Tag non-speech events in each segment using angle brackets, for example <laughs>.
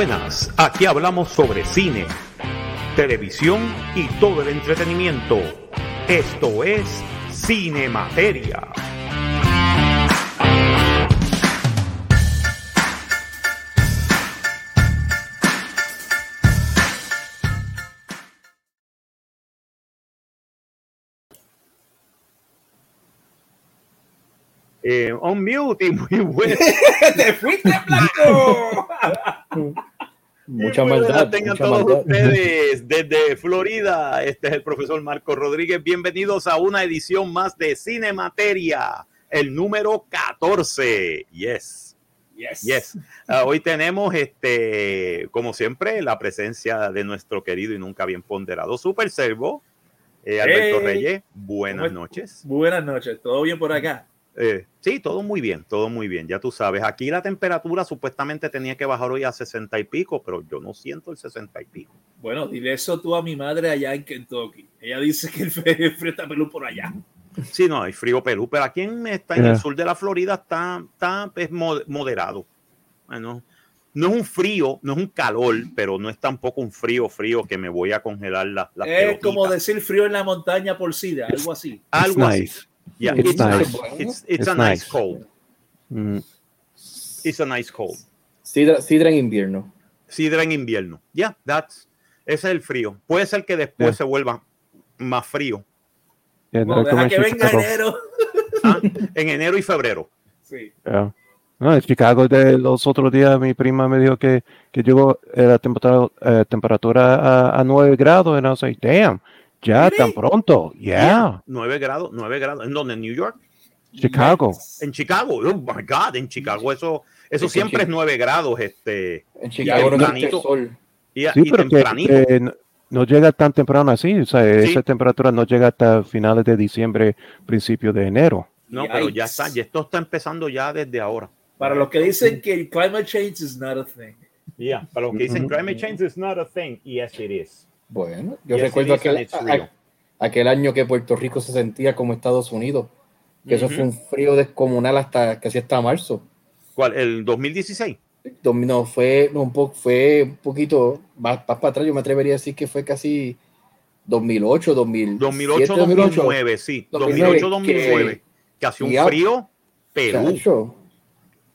Buenas, aquí hablamos sobre cine, televisión y todo el entretenimiento. Esto es Cinemateria. Eh, on mute y muy bueno. <laughs> ¡Te fuiste blanco! <laughs> Mucha Muy buenas maldad. Tengan mucha todos maldad. ustedes desde Florida. Este es el profesor Marco Rodríguez. Bienvenidos a una edición más de Cinemateria, el número 14. Yes. Yes. Yes. Ah, hoy tenemos, este, como siempre, la presencia de nuestro querido y nunca bien ponderado Super Servo, eh, Alberto Hey. Reyes. Buenas ¿Cómo noches. Buenas noches, ¿todo bien por acá? Eh, sí, todo muy bien, todo muy bien, ya tú sabes. Aquí la temperatura supuestamente tenía que bajar hoy a 60 y pico, pero yo no siento el 60 y pico. Bueno, dile eso tú a mi madre allá en Kentucky. Ella dice que el frío está pelú por allá. Sí, no, hay frío Perú, pero aquí en, está en Yeah. el sur de la Florida está, está es mo- moderado. Bueno, no es un frío, no es un calor, pero no es tampoco un frío, frío que me voy a congelar la, las es pelotitas. como decir frío en la montaña por SIDA, algo así. Algo así. Yeah, It's it's, nice. It's, it's It's a nice nice. cold. Mm, It's a nice cold. sidra, sidra en invierno. Sidra en invierno. Ya, that's, ese es el frío. Puede ser que después Yeah. se vuelva más frío Yeah, No, en que venga Chicago. enero. ¿ah? en enero y febrero. Sí. Yeah. No, en Chicago de los otros días mi prima me dijo que, que llegó la temperatura, eh, temperatura a, a 9 grados y no sé, damn, ya Really? tan pronto, yeah, 9 grados, 9 grados. ¿En dónde? ¿En New York? Chicago. En Chicago. Oh my God, en Chicago eso, eso Es que siempre es 9 grados. Este, En Chicago no tempranito. sol. y, Sí, y pero que, tempranito. que no- no llega tan temprano así, o sea, Sí. esa temperatura no llega hasta finales de diciembre, principio de enero. no, pero ya está. Y esto está empezando ya desde ahora. Para los que dicen que el climate change is not a thing. Yeah, para los que dicen climate change is not a thing. Yes, it is. Bueno, yo Yes, recuerdo aquel, a- aquel año que Puerto Rico se sentía como Estados Unidos. Que eso fue un frío descomunal hasta casi hasta marzo. ¿Cuál? ¿El 2016? No, fue no, un poco, fue un poquito más, más para atrás. Yo me atrevería a decir que fue casi 2008, 2000, 2008, 2009, sí. 2008, 2009. Que hacía un frío Perú.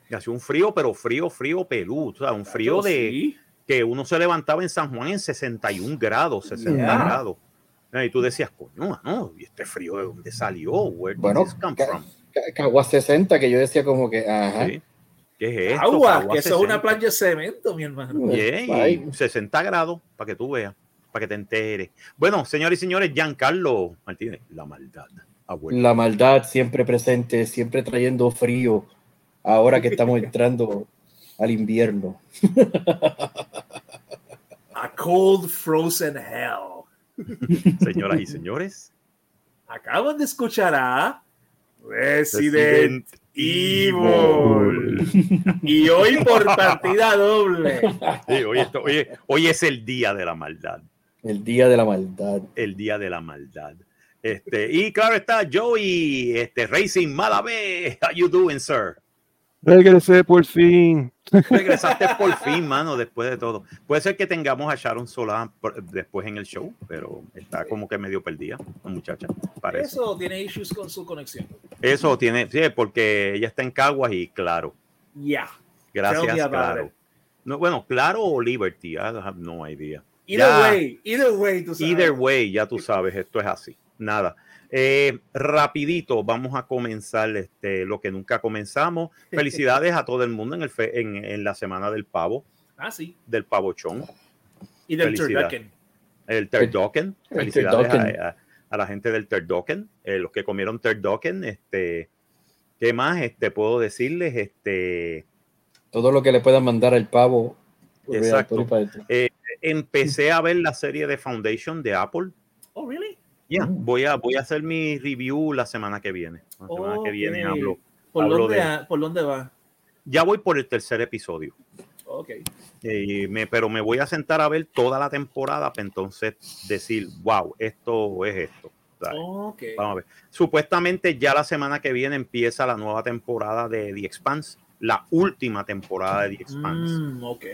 Que hacía un frío, pero frío, frío Perú. O sea, un frío de Sí. Que uno se levantaba en San Juan en 61 grados, 60 Yeah. grados. Y tú decías, coño, no, ¿y este frío de dónde salió? Where did Bueno, this come ca- from? Ca- Cagua 60, que yo decía como que, ajá. Sí. ¿Qué es esto? Agua, Cagua que eso es una 60. playa de cemento, mi hermano. Yeah, Ay. y 60 grados, para que tú veas, para que te enteres. Bueno, señores y señores, Giancarlo Martínez, la maldad. Abuelo. La maldad siempre presente, siempre trayendo frío, ahora que estamos <laughs> entrando al invierno. A cold frozen hell. Señoras y señores, Acaban de escuchar a Resident Resident Evil. Y hoy por partida doble. Sí, hoy, esto- oye, hoy es el día de la maldad. El día de la maldad. el día de la maldad. Este, y claro está Joey, este, Racing Malavé. How you doing, sir? Regresé por fin. Regresaste por fin, mano, después de todo. Puede ser que tengamos a Sharon Solá por- después en el show, pero está como que medio perdida, la muchacha, parece. Eso, Eso tiene issues con su conexión. tiene, sí, porque ella está en Caguas y claro, Ya. Tell gracias, claro. No, bueno, claro o Liberty, I have no idea. Either Ya. way, either way, tú sabes. Either way, ya tú sabes, esto es así. Nada. Eh, rapidito, vamos a comenzar este, lo que nunca comenzamos. <laughs> Felicidades a todo el mundo en, el fe- en, en la semana del pavo, Ah, sí. del pavochón, Y del turducken. el turducken. El Felicidades turducken. a, a- a la gente del turducken, eh, los que comieron turducken. Este, ¿Qué más este, puedo decirles? Este, Todo lo que le puedan mandar al pavo. Exacto. adentro. empecé a ver la serie de Foundation de Apple. Oh, really? Ya, Mm. voy, a, voy a hacer mi review la semana que viene. La semana que viene hablo. ¿Por hablo dónde, de- ¿Por dónde va? Ya voy por el tercer episodio. Ok. Eh, me- pero me voy a sentar a ver toda la temporada para entonces decir, wow, esto es esto. ¿sabes? Ok. Vamos a ver. Supuestamente ya la semana que viene empieza la nueva temporada de The Expanse, la última temporada de The Expanse. Mm, ok.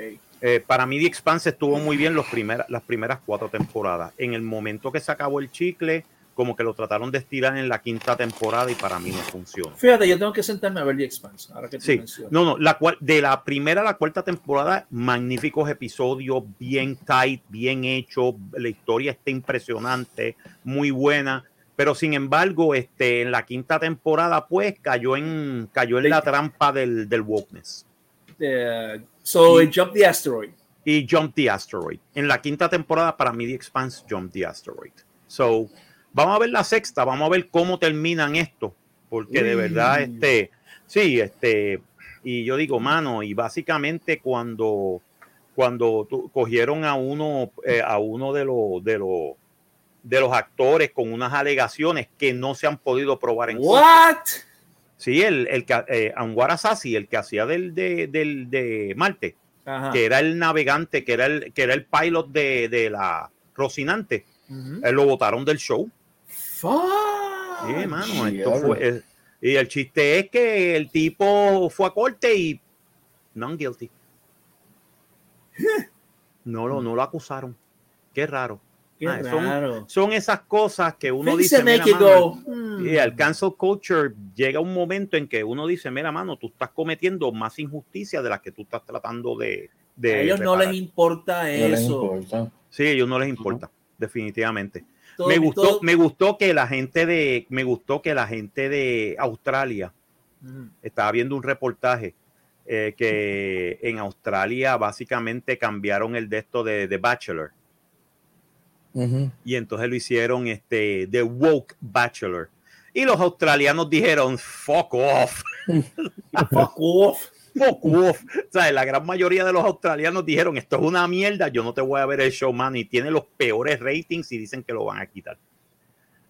Eh, para mí, The Expanse estuvo muy bien los primeras, las primeras cuatro temporadas. En el momento que se acabó el chicle, como que lo trataron de estirar en la quinta temporada y para mí no funciona. Fíjate, yo tengo que sentarme a ver The Expanse. Ahora que tú Sí, mencionas. no, no, la cual, de la primera a la cuarta temporada, magníficos episodios, bien tight, bien hecho, la historia está impresionante, muy buena, pero sin embargo, este, en la quinta temporada, pues cayó en, cayó en la trampa del, del wokeness Eh, so, Y- Jump the Asteroid. y Jump the Asteroid. En la quinta temporada, para mí, The Expanse, Jump the Asteroid. So, vamos a ver la sexta, vamos a ver cómo terminan esto, porque de verdad, este, sí, este, y yo digo, mano, y básicamente cuando, cuando cogieron a uno, eh, a uno de los, de los, de los actores con unas alegaciones que no se han podido probar en corte. Sí, el, el que, eh, Anwar Asasi, el que hacía del, de, del, de Marte, Ajá. que era el navegante, que era el, que era el pilot de, de la Rocinante, él lo votaron del show. Fuck. Sí, mano, esto fue, eh, y el chiste es que el tipo fue a corte y non guilty. <laughs> No lo, no lo acusaron. Qué raro. Qué Ah, son- raro. Son esas cosas que uno Things dice. "Mira, mano, y el cancel culture llega un momento en que uno dice, mira, mano, tú estás cometiendo más injusticia de las que tú estás tratando de... de A ellos no reparar". les importa No les eso. importa. Sí, a ellos no les importa, definitivamente. Todo- me gustó, todo- me gustó que la gente de, me gustó que la gente de Australia Ujú. estaba viendo un reportaje eh, que en Australia básicamente cambiaron el de esto de, de Bachelor Ujú. y entonces lo hicieron este de Woke Bachelor. Y los australianos dijeron, fuck off, <laughs> Fuck off. fuck off. O sea, la gran mayoría de los australianos dijeron, esto es una mierda, yo no te voy a ver el show, man, y tiene los peores ratings y dicen que lo van a quitar.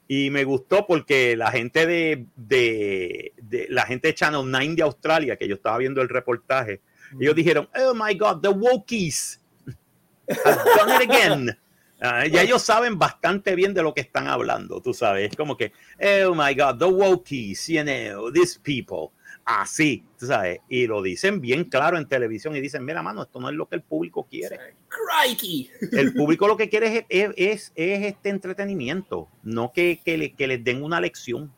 Y me gustó porque la gente de, de, de- la gente de Channel 9 de Australia, que yo estaba viendo el reportaje, ellos dijeron, oh my God, the wokies have done it again. <laughs> Ah, ya ellos saben bastante bien de lo que están hablando, tú sabes. Es como que, oh my God, the wokies, you know, these people. Así, tú sabes. Y lo dicen bien claro en televisión y dicen, mira, mano, esto no es lo que el público quiere. Crikey. El público lo que quiere es, es, es- es este entretenimiento, no que, que, le- que les den una lección,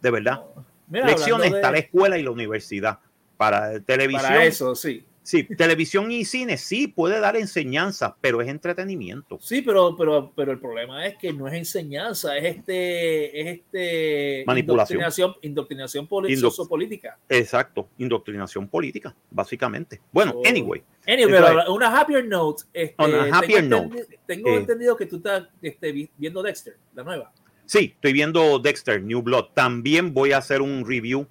de verdad. Mira, Lecciones de- está la escuela y la universidad. Para televisión, Para eso, sí. Sí, televisión y cine sí puede dar enseñanzas, pero es entretenimiento. Sí, pero, pero, pero el problema es que no es enseñanza, es este, es este Manipulación. indoctrinación, indoctrinación sociopolítica. Exacto, indoctrinación política, básicamente. Bueno, anyway, Anyway, pero una happier note. Este, On a happier tengo note, entendi- Tengo eh, entendido que tú estás este, vi- viendo Dexter, la nueva. sí, estoy viendo Dexter, New Blood. También voy a hacer un review.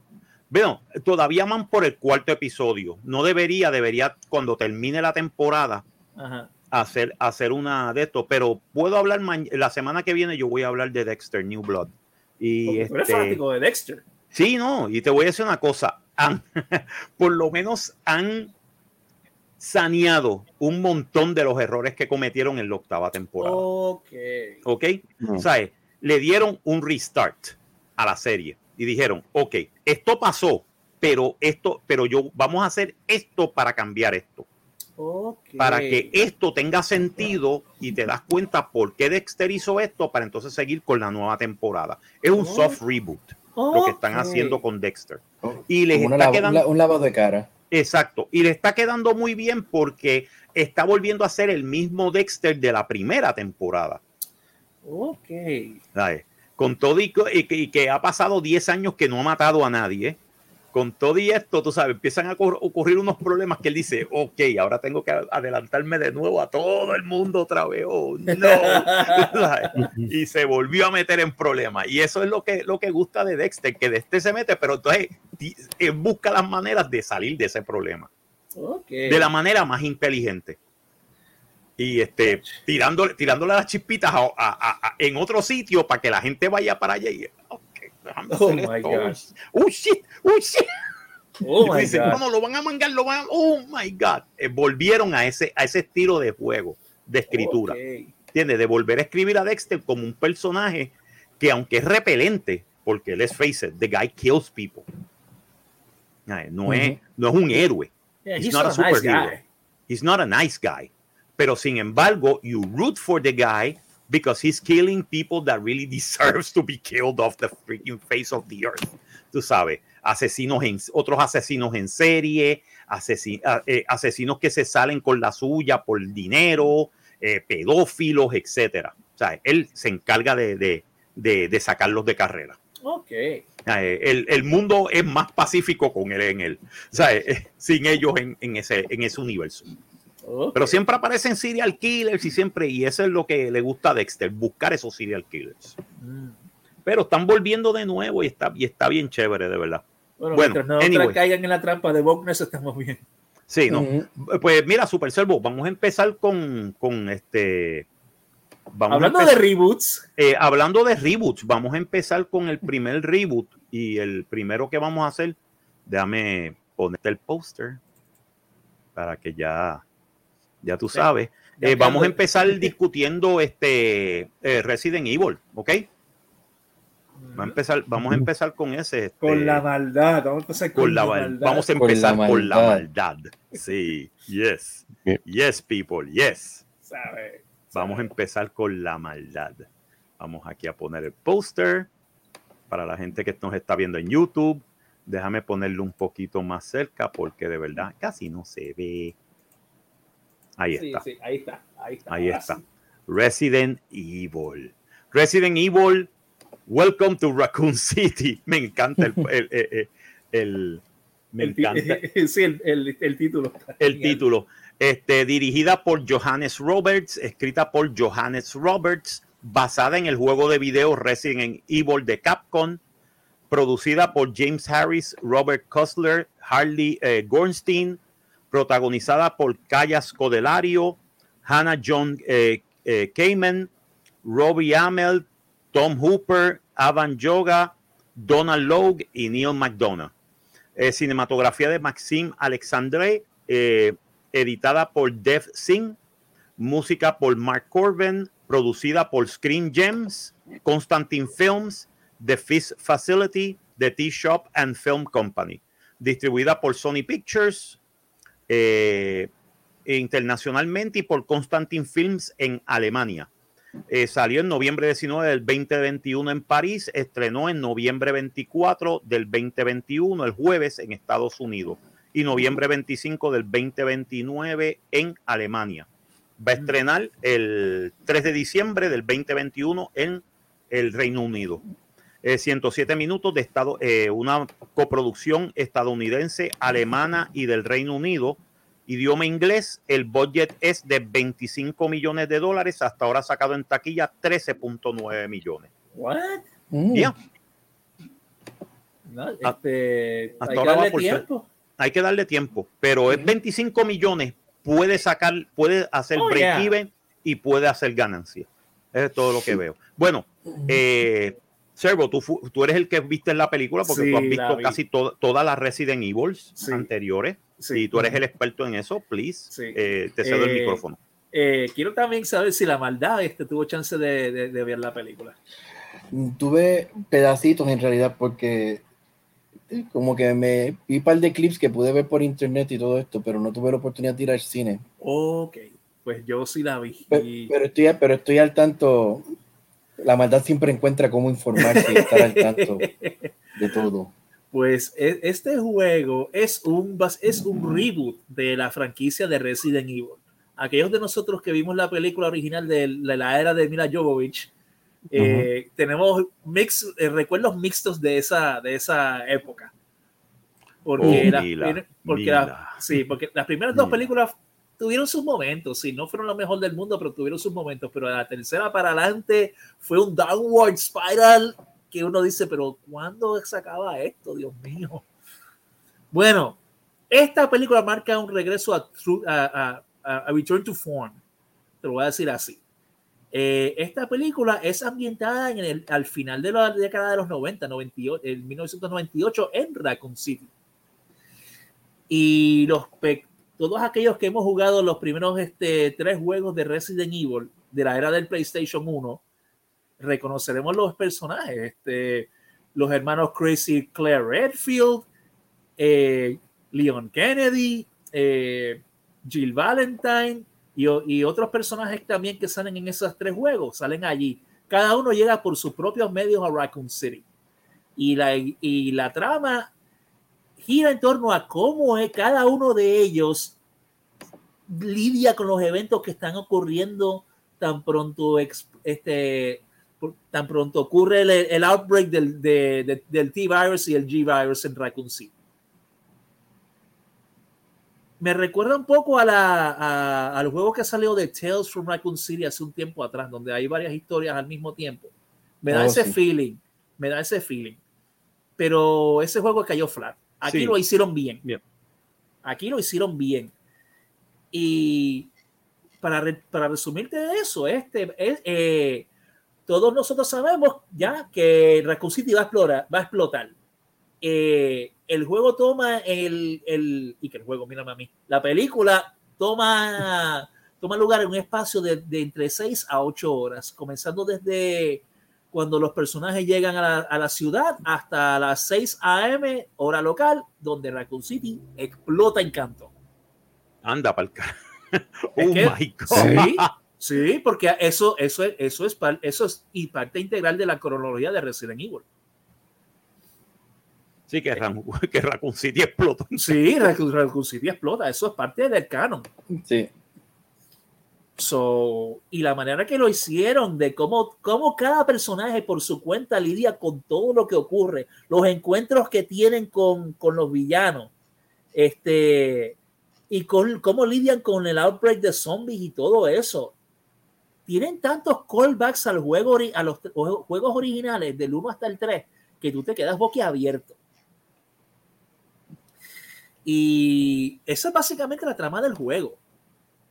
Bueno, todavía van por el cuarto episodio. No debería, debería cuando termine la temporada Ajá. hacer, hacer una de esto, pero puedo hablar la semana que viene. Yo voy a hablar de Dexter, New Blood. Y tú eres este, fanático de Dexter. sí, no, y te voy a decir una cosa. Han- <laughs> por lo menos han saneado un montón de los errores que cometieron en la octava temporada. Ok. ¿Ok? Mm. ¿Sabes? Le dieron un restart a la serie y dijeron, ok, esto pasó, pero esto, pero yo vamos a hacer esto para cambiar esto, para que esto tenga sentido y te das cuenta por qué Dexter hizo esto para entonces seguir con la nueva temporada. Es un Oh. soft reboot lo que están haciendo con Dexter. Oh, Y les Como está lava- quedando, un lavado de cara. exacto, y le está quedando muy bien porque está volviendo a ser el mismo Dexter de la primera temporada. Ok. ¿sabes? Con todo y, que, y que ha pasado 10 años que no ha matado a nadie. Con todo y esto, tú sabes, empiezan a ocur- ocurrir unos problemas que él dice, ok, ahora tengo que adelantarme de nuevo a todo el mundo otra vez. Oh, no. <laughs> <laughs> Y se volvió a meter en problemas. Y eso es lo que, lo que gusta de Dexter, que Dexter se mete, pero entonces eh, busca las maneras de salir de ese problema de la manera más inteligente. Y este, tirándole, tirándole las chispitas a- a- a- en otro sitio para que la gente vaya para allá y Oh my gosh. Oh shit, oh shit. Oh my God. no, no, lo van a mangar, lo van a, oh my God. Eh, volvieron a ese, a ese estilo de juego, de escritura. Ok. ¿Entiendes? De volver a escribir a Dexter como un personaje que aunque es repelente, porque let's face it, the guy kills people. No, es, no es un héroe. Yeah, He's he's not a a nice superhero. guy. He's not a nice guy. Pero sin embargo, you root for the guy because he's killing people that really deserves to be killed off the freaking face of the earth. Tú sabes, asesinos en, otros asesinos en serie, asesi- a- eh, asesinos que se salen con la suya por dinero, eh, pedófilos, etcétera. O sea, él se encarga de, de, de, de sacarlos de carrera. Ok. El, el mundo es más pacífico con él en él. O sea, eh, sin ellos en, en ese, en ese universo. Pero siempre aparecen serial killers y siempre, y eso es lo que le gusta a Dexter, buscar esos serial killers. Mm. Pero están volviendo de nuevo y está, y está bien chévere, de verdad. Bueno, Bueno, mientras no anyway. caigan en la trampa de Bogness, estamos bien. Sí, ¿no? Ujú. Pues mira, Super Servo, vamos a empezar con, con este. Vamos Hablando de empezar- reboots, eh, hablando de reboots, vamos a empezar con el primer reboot y el primero que vamos a hacer, déjame ponerte el póster para que ya, ya tú sabes. Eh, vamos a empezar discutiendo este eh, Resident Evil, ¿ok? Va a empezar, vamos a empezar con ese. este, con la maldad, vamos a empezar con, con la la mal- maldad. Vamos a Con la empezar con la maldad. maldad. Sí, yes. Yes, people, yes. ¿sabe? Vamos a empezar con la maldad. Vamos aquí a poner el póster para la gente que nos está viendo en YouTube. Déjame ponerlo un poquito más cerca porque de verdad casi no se ve. Ahí está. sí, ahí está, ahí está. Ahí ahora está. sí. Resident Evil. Resident Evil, Welcome to Raccoon <laughs> City. Me encanta el, el- el- el- me encanta <laughs> sí, el, el- el título. el título. Este, dirigida por Johannes Roberts, escrita por Johannes Roberts, basada en el juego de video Resident Evil de Capcom, producida por James Harris, Robert Kusler, Harley eh, Gornstein, protagonizada por Kaya Scodelario, Hannah John eh, eh, Kamen, Robbie Amell, Tom Hooper, Avan Yoga, Donald Logue y Neil McDonough. Eh, cinematografía de Maxime Alexandre, eh, editada por Dev Singh, música por Mark Corbin, producida por Screen Gems, Constantine Films, The Fish Facility, The Tea Shop and Film Company, distribuida por Sony Pictures eh, internacionalmente y por Constantine Films en Alemania. Eh, salió en noviembre 19 del 2021 en París, estrenó en noviembre 24 del 2021, el jueves en Estados Unidos, y noviembre 25 del 2029 en Alemania. Va a estrenar el 3 de diciembre del 2021 en el Reino Unido. Eh, 107 minutos de estado, eh, una coproducción estadounidense, alemana y del Reino Unido. Idioma inglés, el budget es de 25 millones de dólares, hasta ahora sacado en taquilla 13.9 millones. What? Mm. Ya, No, Ah, este, hasta hay que ahora va darle por ser- tiempo. hay que darle tiempo, pero es 25 millones, puede sacar, puede hacer Oh, break yeah. even y puede hacer ganancia. Eso es todo lo que veo. Bueno, eh, Servo, tú, fu- tú eres el que viste la película porque Sí, tú has visto vi. casi to- todas las Resident Evil Sí. anteriores. Sí. Y tú eres el experto en eso, please. Sí. eh, te cedo el Eh, micrófono. Eh, quiero también saber si la maldad este, tuvo chance de, de- de ver la película. Tuve pedacitos en realidad porque como que me vi un par de clips que pude ver por internet y todo esto, pero no tuve la oportunidad de ir al cine. Ok, pues yo sí la vi. Pe- y- Pero estoy, pero estoy al tanto. La maldad siempre encuentra cómo informarse y estar al tanto de todo. Pues e- este juego es un, bas- es un reboot de la franquicia de Resident Evil. Aquellos de nosotros que vimos la película original de, la era de Mila Jovovich, eh, tenemos mix, eh, recuerdos mixtos de esa, de esa época. Porque, Oh, Mila, porque la- Mila. sí, porque las primeras dos películas tuvieron sus momentos, sí, no fueron lo mejor del mundo, pero tuvieron sus momentos. Pero la tercera para adelante fue un downward spiral que uno dice, pero ¿cuándo se acaba esto? Dios mío. Bueno, esta película marca un regreso a, a, a- a Return to Form. Te lo voy a decir así. Eh, esta película es ambientada en el, al final de la década de los 90, 98, en 1998, en Raccoon City. Y los todos aquellos que hemos jugado los primeros este, tres juegos de Resident Evil de la era del PlayStation 1, reconoceremos los personajes. Este, los hermanos Crazy Claire Redfield, eh, Leon Kennedy, eh, Jill Valentine y, otros personajes también que salen en esos tres juegos, salen allí. Cada uno llega por sus propios medios a Raccoon City. Y la trama gira en torno a cómo es cada uno de ellos lidia con los eventos que están ocurriendo tan pronto este tan pronto ocurre el, el outbreak del, de- de- del T-Virus y el G-Virus en Raccoon City. Me recuerda un poco a la, a- al juego que salió de Tales from Raccoon City hace un tiempo atrás, donde hay varias historias al mismo tiempo. Me da Oh, ese sí. feeling, me da ese feeling. Pero ese juego cayó flat. Aquí Sí. lo hicieron bien. Bien. Aquí lo hicieron bien. Y para, re- para resumirte de eso, este, es, eh, todos nosotros sabemos ya que Raccoon City va a explorar, va a explotar. Eh, el juego toma el, el, y que el juego, mírame a mí, la película toma, toma lugar en un espacio de, de entre 6 a 8 horas, comenzando desde cuando los personajes llegan a la, a la ciudad hasta las 6 a.m. hora local, donde Raccoon City explota en canto. Anda para el cara. <laughs> Es Oh que- my God. Sí, sí, porque eso, eso, es- eso, es, par- eso es y parte integral de la cronología de Resident Evil. Sí, que, Ram- <laughs> que Raccoon City explotó. Sí, Raccoon Raccoon City explota, eso es parte del canon. Sí. So, y la manera que lo hicieron, de cómo, cómo cada personaje por su cuenta lidia con todo lo que ocurre, los encuentros que tienen con, con los villanos, este, y con cómo lidian con el outbreak de zombies y todo eso. Tienen tantos callbacks al juego, a los jue- juegos originales del 1 hasta el 3 que tú te quedas boquiabierto. Y esa es básicamente la trama del juego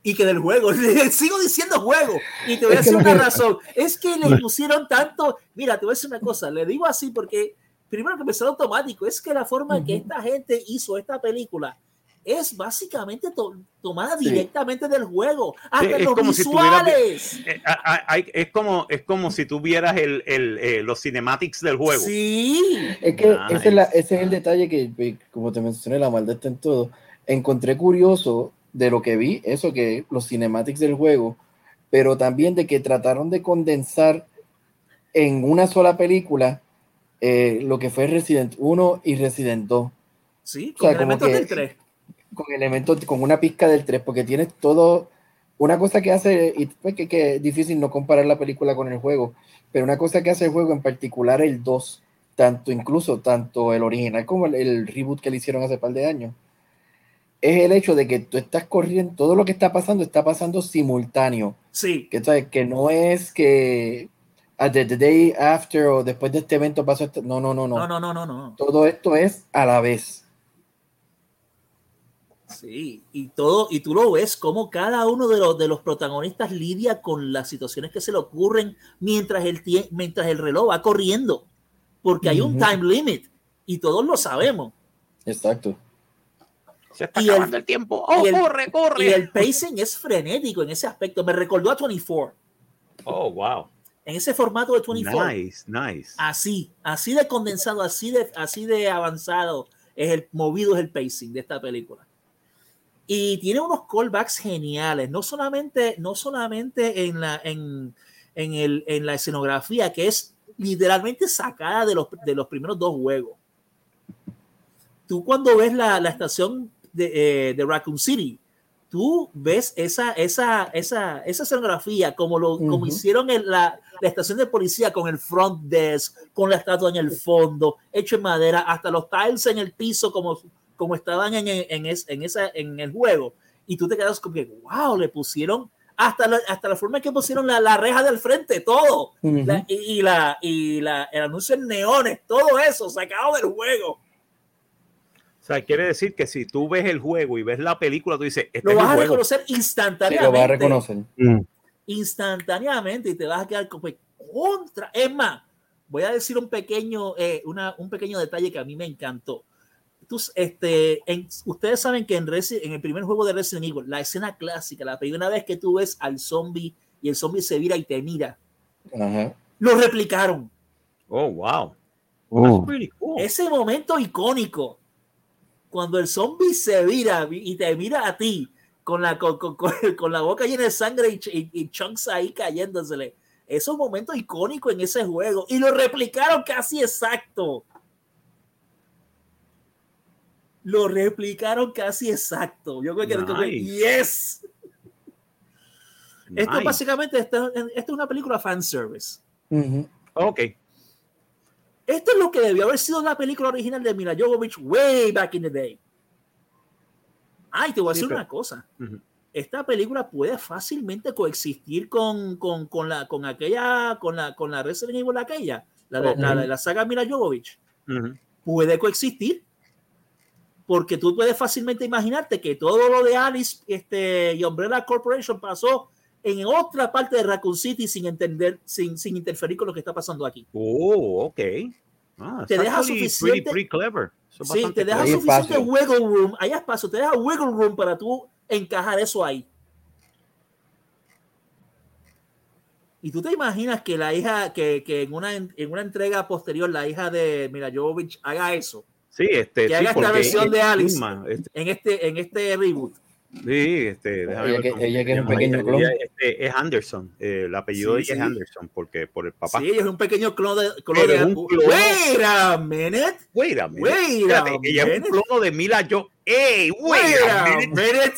y que del juego, <laughs> sigo diciendo juego, y te voy a Es que decir una que- razón, es que le pusieron tanto, mira, te voy a decir una cosa, le digo así porque primero que me sale automático, es que la forma en que esta gente hizo esta película es básicamente to- tomada Sí. directamente del juego, hasta es los como si visuales. Eh, a- a- es, como, es como si tú vieras el, el, eh, los cinematics del juego. Sí, Es que Nice. ese, es la- ese es el detalle que, como te mencioné, la maldad está en todo. Encontré curioso de lo que vi, eso que los cinematics del juego, pero también de que trataron de condensar en una sola película eh, lo que fue Resident 1 y Resident 2, sí, O sea, con elementos del 3. con elementos, con una pizca del 3, porque tienes todo, una cosa que hace, y pues que, que es difícil no comparar la película con el juego, pero una cosa que hace el juego, en particular el 2, tanto incluso, tanto el original como el, el reboot que le hicieron hace par de años, es el hecho de que tú estás corriendo, todo lo que está pasando está pasando simultáneo. Sí. Que, que no es que ah, at the, day after o después de este evento pasó este, no, no, no, no. No, no, no, no, no. Todo esto es a la vez. Sí, y todo, y tú lo ves como cada uno de los, de los protagonistas lidia con las situaciones que se le ocurren mientras el, mientras el reloj va corriendo, porque hay un time limit y todos lo sabemos. Exacto. Se está Y el- acabando el, tiempo. ¡Oh, y el- corre, corre! Y el pacing es frenético en ese aspecto. Me recordó a 24, Oh, wow. en ese formato de 24. Nice, nice. Así, así de condensado, así de, así de avanzado, es el movido es el pacing de esta película. Y tiene unos callbacks geniales, no solamente, no solamente en la, en, en, el, en la escenografía, que es literalmente sacada de los, de los primeros dos juegos. Tú cuando ves la, la estación de, eh, de Raccoon City, tú ves esa, esa, esa, esa escenografía como, lo, como Ujú. hicieron en la, la estación de policía con el front desk, con la estatua en el fondo, hecho en madera, hasta los tiles en el piso como, como estaban en, en, es- en esa, en el juego. Y tú te quedas como que, wow, le pusieron hasta la, hasta la forma en que pusieron la, la reja del frente, todo. Ujú. La- y, y la, y la, el anuncio en neones, todo eso sacado del juego. O sea, quiere decir que si tú ves el juego y ves la película, tú dices, este Lo es vas a reconocer Sí, instantáneamente. lo vas a reconocer. Mm. instantáneamente y te vas a quedar como contra. Es más, voy a decir un pequeño, eh, una, un pequeño detalle que a mí me encantó. Tú, este, en- ustedes saben que en, Resi- en el primer juego de Resident Evil, la escena clásica, la primera vez que tú ves al zombie y el zombie se vira y te mira, Ajá. lo replicaron. Oh, wow. Oh, That's pretty cool. Ese momento icónico, cuando el zombie se vira y te mira a ti, con la, con, con- con- <laughs> con la boca llena de sangre y, ch- y- y chunks ahí cayéndosele. Esos momentos icónicos en ese juego. Y lo replicaron casi exacto. Lo replicaron casi exacto. Yo creo que Nice. yes. Esto básicamente, esto, esto es una película fanservice. Ujú. Ok. Esto es lo que debió haber sido la película original de Mila Jovovich way back in the day. Ay, te voy a Sí, decir pero- una cosa. Ujú. Esta película puede fácilmente coexistir con, con, con la, con aquella, con la, con la Resident Evil aquella, la, de- Ok. la, de la saga Mila Jovovich. Ujú. Puede coexistir. Porque tú puedes fácilmente imaginarte que todo lo de Alice este, y Umbrella Corporation pasó en otra parte de Raccoon City sin entender, sin, sin interferir con lo que está pasando aquí. Oh, ok. Ah, Te deja suficiente- Pretty, pretty clever. Sí, te deja suficiente espacio. wiggle room, hay espacio, te deja wiggle room para tú encajar eso ahí. Y tú te imaginas que la hija, que, que en, una, en una entrega posterior, la hija de Mila Jovovich haga eso Sí, este, que sí, haga esta versión de Alice. este, en este, en este reboot. Sí, este, Ella que- ella que es un pequeño clon. Este, es Anderson. eh, el apellido Sí, de ella sí. es Anderson, porque por el papá. Sí, ella es un pequeño clon de. Clon de un clon. Wait a minute. Wait a minute. Wait a ella es un minute. clono de Mila yo. ¡Ey! Wait, Wait a minute. minute.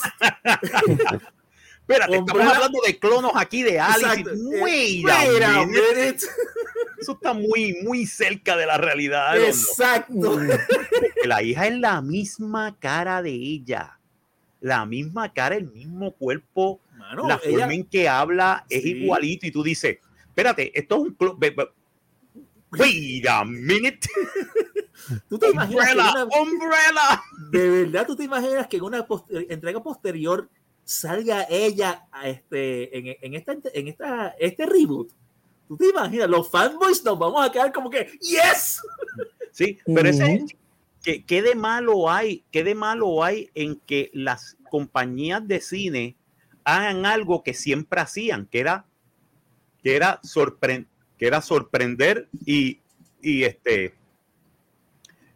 <laughs> Espérate, estamos hablando de clonos aquí de Alice. Exacto. Wait, Wait a minute. minute. Eso está muy, muy cerca de la realidad. Exacto. la hija es la misma cara de ella. La misma cara, el mismo cuerpo, Mano, la ella- forma en que habla es Sí. igualito. Y tú dices, espérate, esto es un club. Wait a minute. <laughs> tú te imaginas Umbrella, una- umbrella. de verdad tú te imaginas que en una post- entrega posterior salga ella a este en, en esta en esta este reboot tú te imaginas los fanboys nos vamos a quedar como que yes Sí, pero ese. ¿Qué, qué de malo hay? ¿Qué de malo hay en que las compañías de cine hagan algo que siempre hacían, que era que era sorpre- que era sorprender y, y este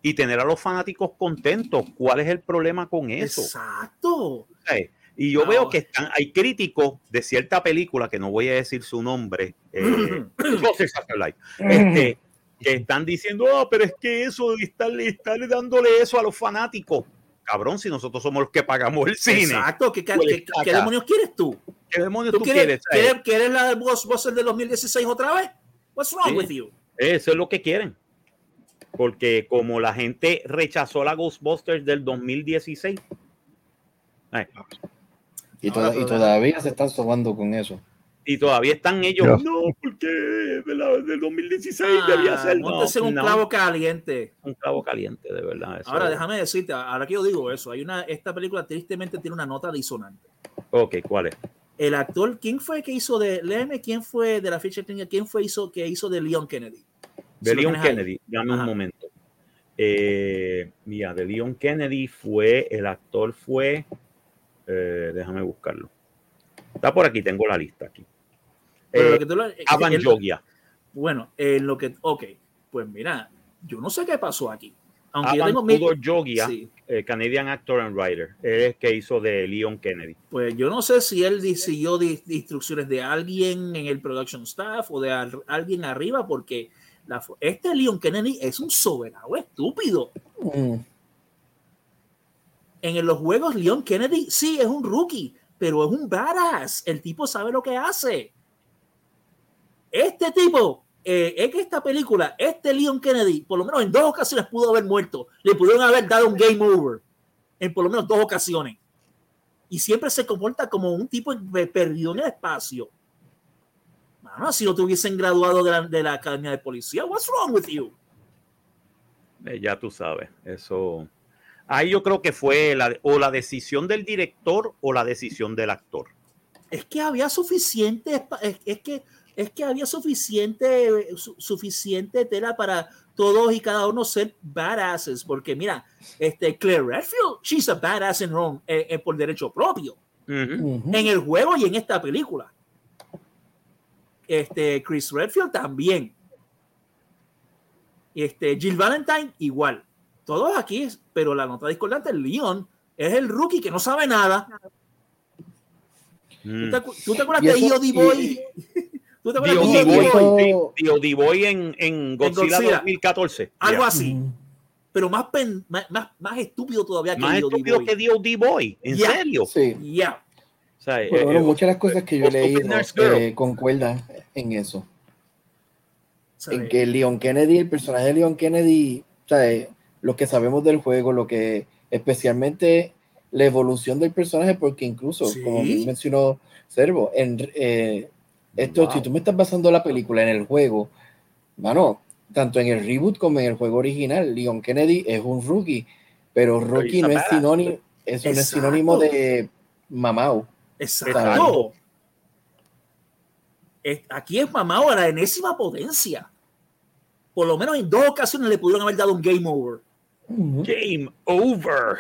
y tener a los fanáticos contentos. ¿Cuál es el problema con eso? exacto ¿sabes? Y yo No. veo que están, hay críticos de cierta película, que no voy a decir su nombre, eh, <clears throat> Closer Satellite, este, que están diciendo, oh, pero es que eso, estarle, estarle dándole eso a los fanáticos. Cabrón, si nosotros somos los que pagamos el cine. exacto ¿Qué, qué, Pues, qué- qué acá. demonios quieres tú ¿Qué demonios tú tú, quieres, quieres? la de Ghostbusters del 2016 otra vez what's wrong Sí. with you Eso es lo que quieren. Porque como la gente rechazó la Ghostbusters del 2016, ay, Y, toda- y todavía se están sobando con eso. Y todavía están ellos, no, porque del 2016 debía Ah, ser. No, un no. clavo caliente un clavo caliente, de verdad. eso- ahora déjame decirte ahora que yo digo eso hay una esta película tristemente tiene una nota disonante Ok, ¿cuál es? el actor, ¿quién fue que hizo de, léeme quién fue de la ficha técnica, quién fue hizo, que hizo de Leon Kennedy? De Si Leon. Kennedy, dame un momento. Eh, mira, de Leon Kennedy fue, el actor fue, eh, déjame buscarlo. Está por aquí, tengo la lista aquí. Pero Eh, lo que tú lo- Avan él- Jogia. Bueno, en lo que, ok, pues mira, yo no sé qué pasó aquí. Aunque yo Avan tengo mi- Jogia, sí, eh, Canadian actor and writer. Es el que hizo de Leon Kennedy. pues yo no sé si él siguió di- instrucciones de alguien en el production staff o de al- alguien arriba, porque la, este Leon Kennedy es un soberano estúpido. Mm. En los juegos, Leon Kennedy sí es un rookie, pero es un badass. El tipo sabe lo que hace. Este tipo, eh, es que esta película, este Leon Kennedy, por lo menos en dos ocasiones pudo haber muerto. Le pudieron haber dado un game over. En por lo menos dos ocasiones. Y siempre se comporta como un tipo pe- perdido en el espacio. Mano, si no te hubiesen graduado de la, de la academia de policía, what's wrong with you? Eh, ya tú sabes, eso. Ahí yo creo que fue la, o la decisión del director o la decisión del actor. es que había suficiente es, es que es que había suficiente su- suficiente tela para todos y cada uno ser badasses porque mira este Claire Redfield she's a badass in Rome eh, eh, por derecho propio. En el juego y en esta película. Este Chris Redfield también. Este Jill Valentine igual. Todos aquí pero la nota discordante es Leon es el rookie que no sabe nada. Mm. ¿Tú te, tú te acuerdas Y de y- Boy? ¿Tú te acuerdas de y OD EOD eso- Boy, en, en Godzilla, Godzilla. 2014. Algo así. Mm. Pero más, pen- más, más, más estúpido todavía que Más estúpido Boy. que The OD Boy. ¿En serio? Sí. Ya. O sea, Por lo eh, eh, muchas de las cosas que yo he leído eh, concuerdan en eso. En que Leon Kennedy, el personaje de Leon Kennedy, o sea, eh, lo que sabemos del juego, lo que especialmente la evolución del personaje, porque incluso, Sí. como mencionó Servo, en eh, esto, Wow. si tú me estás basando la película en el juego, mano, tanto en el reboot como en el juego original, Leon Kennedy es un rookie, pero rookie no es sinónimo, eso no es Exacto. sinónimo de mamau. Exacto. Es- Aquí es mamado a la enésima potencia. Por lo menos en dos ocasiones le pudieron haber dado un game over. Game over.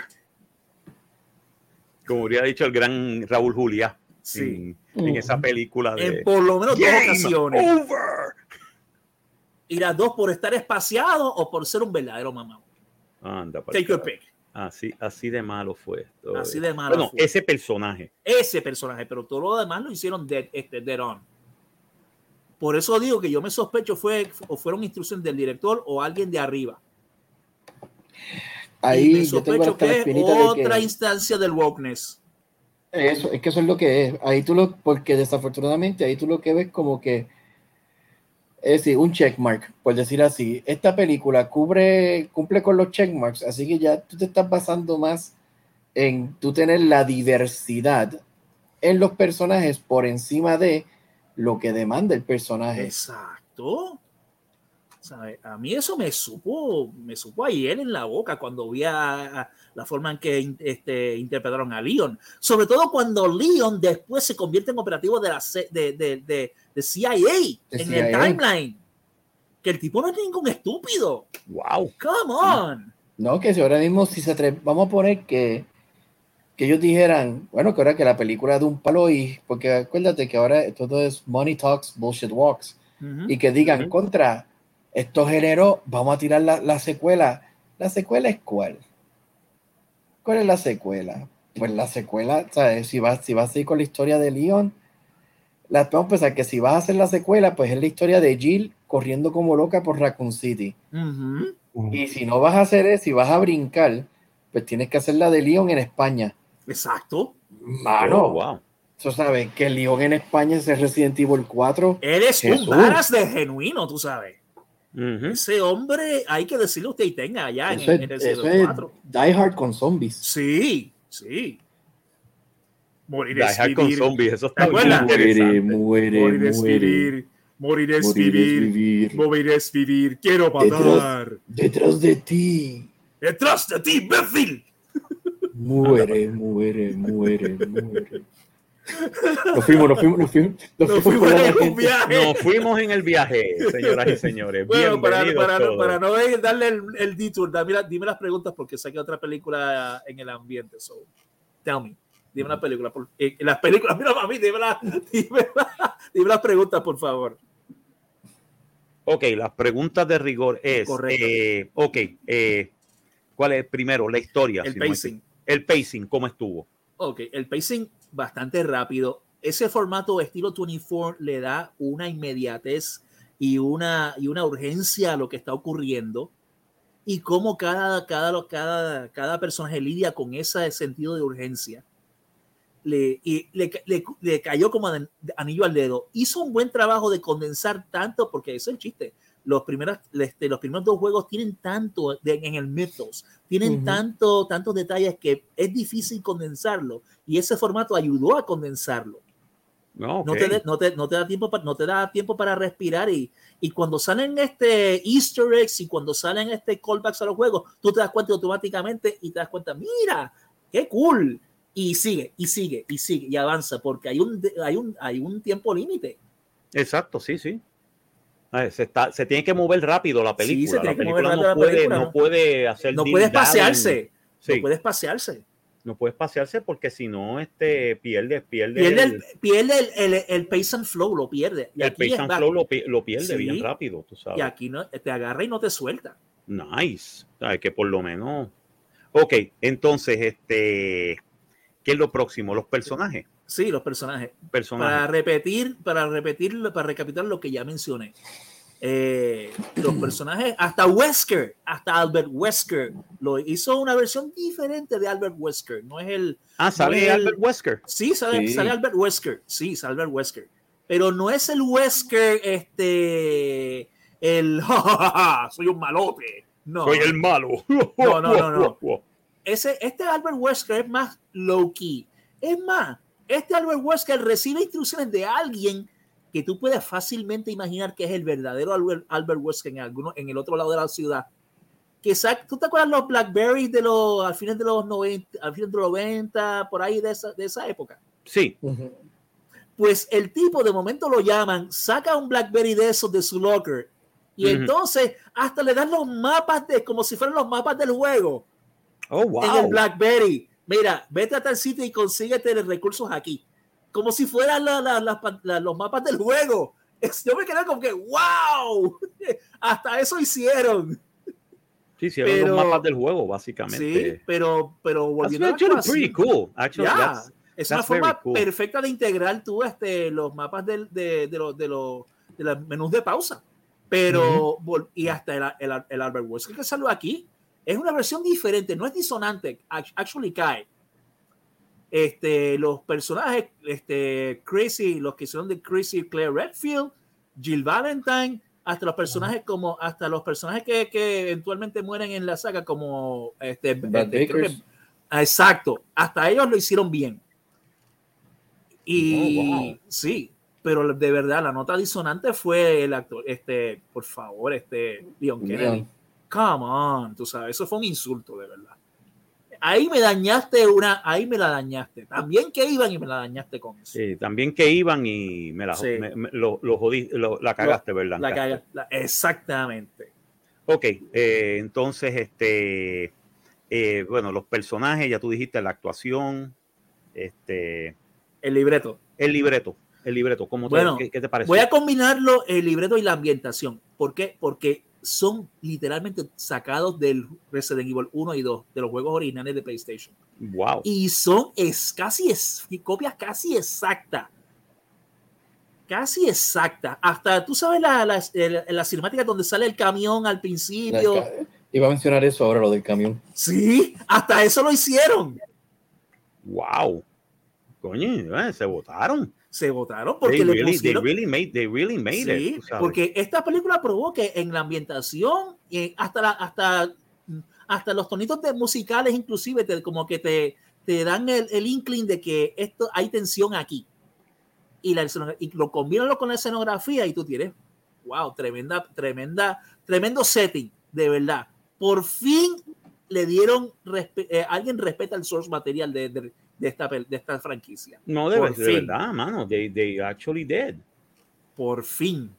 Como hubiera dicho el gran Raúl Juliá Sí. en, en esa película de En por lo menos dos ocasiones. over. Y las dos por estar espaciado o por ser un verdadero mamado. Anda, Take your pick. Así, así de malo fue esto. Así de malo Bueno, fue. ese personaje. Ese personaje, pero todo lo demás lo hicieron dead, este, dead on. Por eso digo que yo me sospecho fue o fueron instrucciones del director o alguien de arriba. y Ahí me yo tengo sospecho hasta la que es otra que instancia del wokeness. Eso, es que eso es lo que es. Ahí tú lo, porque desafortunadamente ahí tú lo que ves como que es decir, un checkmark, por decir así. Esta película cubre, cumple con los checkmarks, así que ya tú te estás basando más en tú tener la diversidad en los personajes por encima de lo que demanda el personaje. Exacto. ¿Sabe? A mí eso me supo, me supo ayer en la boca cuando vi a, la forma en que este, interpretaron a Leon. Sobre todo cuando Leon después se convierte en operativo de la C- de, de, de- de CIA en el timeline. Que el tipo no es ningún estúpido. Wow. Come on. No, que si ahora mismo, si se atre- vamos a poner que, que ellos dijeran, bueno, que ahora que la película de un palo y, porque acuérdate que ahora todo es money talks, bullshit walks, y que digan contra estos géneros, vamos a tirar la, la secuela. ¿La secuela es cuál? ¿Cuál es la secuela? Pues la secuela, ¿sabes? Si vas, si vas a ir con la historia de Leon, la, vamos a pensar que si vas a hacer la secuela, pues es la historia de Jill corriendo como loca por Raccoon City. Y si no vas a hacer eso, si vas a brincar, pues tienes que hacer la de Leon en España. Exacto. Mano, Oh, wow. eso sabes que Leon en España es el Resident Evil 4. Eres Jesús. un varas de genuino, tú sabes. Ese hombre, hay que decirle usted y tenga allá en, el eso siglo es cuatro. Die Hard con zombies. Sí, sí. Morir Die Hard con zombies, eso ¿Te está interesante. muere, Morir es vivir. Morir es Morir es vivir. vivir. Morir es vivir. Quiero Detrás. matar. Detrás de ti. Detrás de ti, imbécil. Muere, muere, muere, muere. Nos fuimos, nos fuimos, nos fuimos. Nos Nos fuimos en un viaje. Nos fuimos en el viaje, señoras y señores. Bueno, para, Bienvenidos para, no, todos. para no ver- darle el, el detour, dame, dime las preguntas porque saqué otra película en el ambiente. So, tell me. Dime una película. Por, eh, las películas, <laughs> mira, mami, dime, la- dime, la- dime las preguntas, por favor. Ok, las preguntas de rigor es, Correcto. eh, ok, eh, ¿cuál es primero la historia? El si pacing. el pacing, ¿cómo estuvo? Ok, el pacing bastante rápido. Ese formato estilo 24 le da una inmediatez y una, y una urgencia a lo que está ocurriendo y cómo cada, cada, cada, cada personaje lidia con ese sentido de urgencia. Le, y le, le- cayó como anillo al dedo. Hizo un buen trabajo de condensar tanto, porque eso es el chiste. Los primeros, este, los primeros dos juegos tienen tanto de- en el mythos, tienen tanto, tantos detalles que es difícil condensarlo. Y ese formato ayudó a condensarlo. No, No, te, no, te, no te da tiempo para, no te da tiempo para respirar y, y cuando salen este Easter eggs y cuando salen este callbacks a los juegos, tú te das cuenta automáticamente y te das cuenta, mira, qué cool. Y sigue, y sigue, y sigue, y avanza, porque hay un, hay un, hay un tiempo límite. Exacto, sí, sí. A ver, se, está, se tiene que mover rápido la película. se tiene la que mover película no, la puede, película, no puede hacer No diving. pasearse, Sí, no puedes pasearse. no puedes pasearse porque si no, este, pierde, pierde, Pierde, el, el, pierde el, el, el pace and flow, lo pierde. Y el pace and back- flow lo, lo pierde Sí. bien rápido, tú y sabes. aquí no, te agarra y no te suelta. Nice. Sabes que por lo menos. Ok, entonces, este, ¿qué es lo próximo? Los personajes. Sí, los personajes. personajes. Para repetir, para repetir, para recapitular lo que ya mencioné. Eh, los personajes, hasta Wesker, hasta Albert Wesker, lo hizo una versión diferente de Albert Wesker. No es el. Ah, sale no el- Albert Wesker. Sí, sale, Sí. sale Albert Wesker. Sí, sale Albert Wesker. Pero no es el Wesker, este. El. <laughs> soy un malote. No. Soy el malo. No, no, no, no. <laughs> Ese, este Albert Wesker es más low key. Es más, este Albert Wesker recibe instrucciones de alguien que tú puedes fácilmente imaginar que es el verdadero Albert, Albert Wesker en, alguno, en el otro lado de la ciudad. Que sa- ¿Tú te acuerdas los Blackberries de los, al final de los 90, al final de los 90, por ahí de esa, de esa época? Sí. Pues el tipo de momento lo llaman, saca un Blackberry de esos de su locker y entonces hasta le dan los mapas de como si fueran los mapas del juego Oh, wow. en el BlackBerry. Mira, vete a tal sitio y consíguete los recursos aquí. Como si fueran la- la- la- los mapas del juego. Yo me quedé como que, wow, <laughs> hasta eso hicieron. Sí, hicieron pero- los mapas del juego, Sí, básicamente. pero, pero That's volviendo a la actually actuación- pretty cool. Actually, Ya, that's- es una that's forma cool. perfecta de integrar tú este, los mapas del- de, de, los, de, los, de los menús de pausa. Pero, vol- y hasta el, el, el Albert Wesker que salió aquí, es una versión diferente, no es disonante, act- actually cae. Este, los personajes, este, Crazy, los que hicieron de Crazy Claire Redfield, Jill Valentine, hasta los personajes como, hasta los personajes que, que eventualmente mueren en la saga, como este, este, que- Exacto, hasta ellos lo hicieron bien. Y Oh, wow. sí, pero de verdad la nota disonante fue el actor, este, por favor, este Leon Kennedy. Leon. Come on, tú sabes, eso fue un insulto de verdad. Ahí me dañaste una, ahí me la dañaste. También que iban y me la dañaste con eso. Sí, también que iban y me la, Sí. me- me- lo, lo jodí, lo- la cagaste, ¿verdad? La caga- la- exactamente. Ok, eh, entonces, este, eh, bueno, los personajes, ya tú dijiste, la actuación, este, El libreto. el libreto, el libreto, ¿cómo te, Bueno, qué, qué te parece? Voy a combinarlo el libreto y la ambientación. ¿Por qué? Porque son literalmente sacados del Resident Evil 1 y 2, de los juegos originales de PlayStation. Wow. Y son es casi es, copias casi exactas. Casi exacta. Hasta tú sabes la, la, la cinemática donde sale el camión al principio. Iba a mencionar eso ahora, lo del camión. Sí, hasta eso lo hicieron. Wow. Coño, eh, se votaron. Se votaron They porque le really, they pusieron. really made, they really made Sí, it. porque esta película probó que en la ambientación, y hasta, la, hasta, hasta los tonitos de musicales, inclusive, te- como que te, te dan el, el inkling de que esto hay tensión aquí. Y, la, y lo combinan con la escenografía y tú tienes, wow, tremenda, tremenda, tremendo setting, de verdad. Por fin le dieron, eh, alguien respeta el source material de, de- de esta, de esta franquicia. no, de, por de fin. verdad, mano. They, they actually did. Por fin.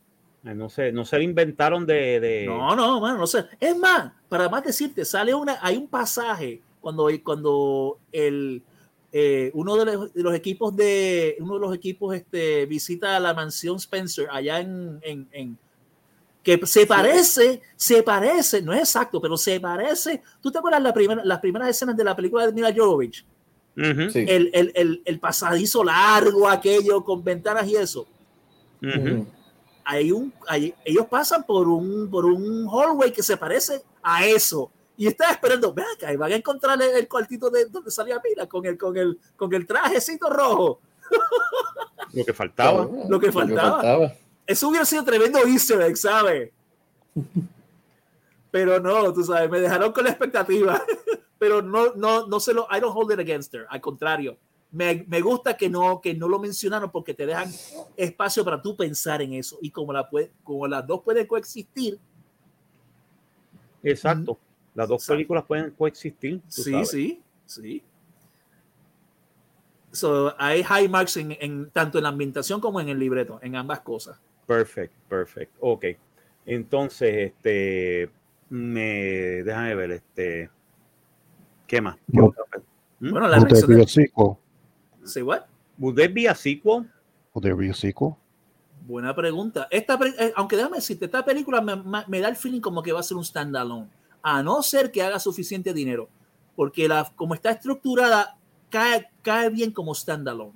No se, no se le inventaron de. de- No, no, mano, no sé. Es más, para más decirte, sale una, hay un pasaje cuando, cuando el, eh, uno de los, de los equipos de uno de los equipos este, visita la mansión Spencer allá en, en, en- que se parece, se parece, no es exacto, pero se parece. ¿Tú te acuerdas la primera, las primeras escenas de la película de Mila Jovovich? Ujú, Sí. El, el, el, el pasadizo largo, aquello con ventanas y eso. ujú. Ujú. hay un, hay- ellos pasan por un, por un hallway que se parece a eso. Y estaba esperando, ven acá, y van a encontrar el, el cuartito de donde salía Mila con el, con el, con el trajecito rojo. Lo que faltaba. Lo que faltaba. Eso hubiera sido tremendo easter egg, ¿sabes? <laughs> Pero no, tú sabes, me dejaron con la expectativa. <laughs> Pero no, no, no se lo, I don't hold it against her. Al contrario, me, me gusta que no, que no lo mencionaron porque te dejan espacio para tú pensar en eso. Y como, la puede, como las dos pueden coexistir, Exacto. Las dos Exacto. películas pueden coexistir. sí, sabes. sí, sí. So, hay high marks en, en- tanto en la ambientación como en el libreto, en ambas cosas. Perfect, perfect. Ok. Entonces, este. Me. Déjame ver, este. ¿Qué más? ¿Qué No. otra? ¿Mm? Bueno, la Will there reacción be a sequel? Say what? Would there be a sequel? Will there be a sequel? Buena pregunta. Esta, eh, aunque déjame decirte, esta película me, da el feeling como que va a ser un standalone, a no ser que haga suficiente dinero, porque la, como está estructurada, cae, cae bien como standalone.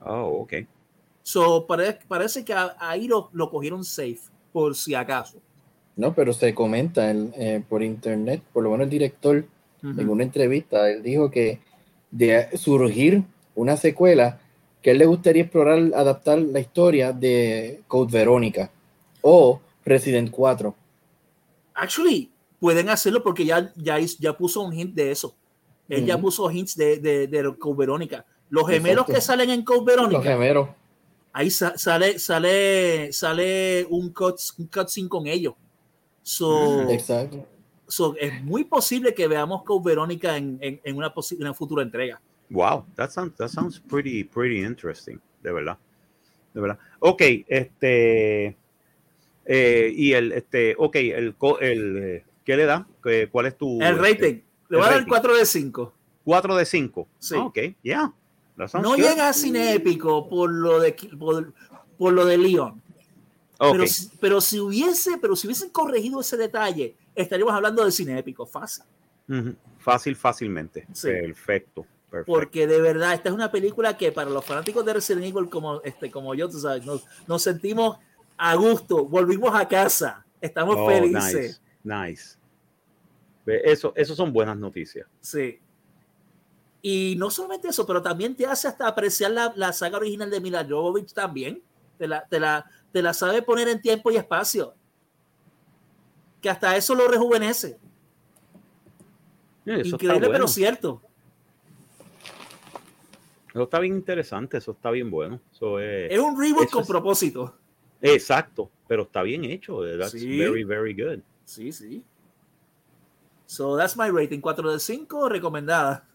Oh, ok. So, pare- parece que a- ahí lo, lo cogieron safe, por si acaso. No, pero se comenta en- eh, por internet, por lo menos el director, en una entrevista, él dijo que de surgir una secuela, que él le gustaría explorar, adaptar la historia de Code Verónica o Resident 4. Actually, pueden hacerlo porque ya, ya, ya puso un hint de eso. Él ya puso hints de, de, de Code Verónica. Los gemelos Exacto. que salen en Code Los Verónica, gemelos. ahí sa- sale, sale, sale un, cut, un cutscene con ellos. So, Exacto. So, es muy posible que veamos Code Verónica en, en, en una, futura entrega. Wow, that sounds, that sounds pretty, pretty interesting, de verdad. De verdad. Ok, este. eh, y el, este, ok, el, el ¿qué le da? ¿Qué- ¿Cuál es tu. El este, rating, le voy a dar rating. 4 de 5. 4 de 5. Sí. ok, yeah. That sounds No good. llega a cine épico por lo de por, por lo de Leon. Ok, Pero, pero si hubiese, pero si hubiesen corregido ese detalle, estaríamos hablando de cine épico, fácil. Fácil, fácilmente. Sí. Perfecto. Perfecto. Porque de verdad, esta es una película que para los fanáticos de Resident Evil como, este, como yo, tú sabes, nos, nos sentimos a gusto, volvimos a casa, estamos Oh, felices. nice, nice. Eso, eso son buenas noticias. Sí. Y no solamente eso, pero también te hace hasta apreciar la, la saga original de Mila Jovovich también. Te la, te, la, te la sabe poner en tiempo y espacio. Que hasta eso lo rejuvenece. Eh, Eso Increíble, bueno. pero cierto. Eso está bien interesante, eso está bien bueno. Eso es, Es un reboot con es- propósito. exacto, pero está bien hecho. That's Sí. very, very good. Sí, sí. So that's my rating. 4 de 5, recomendada.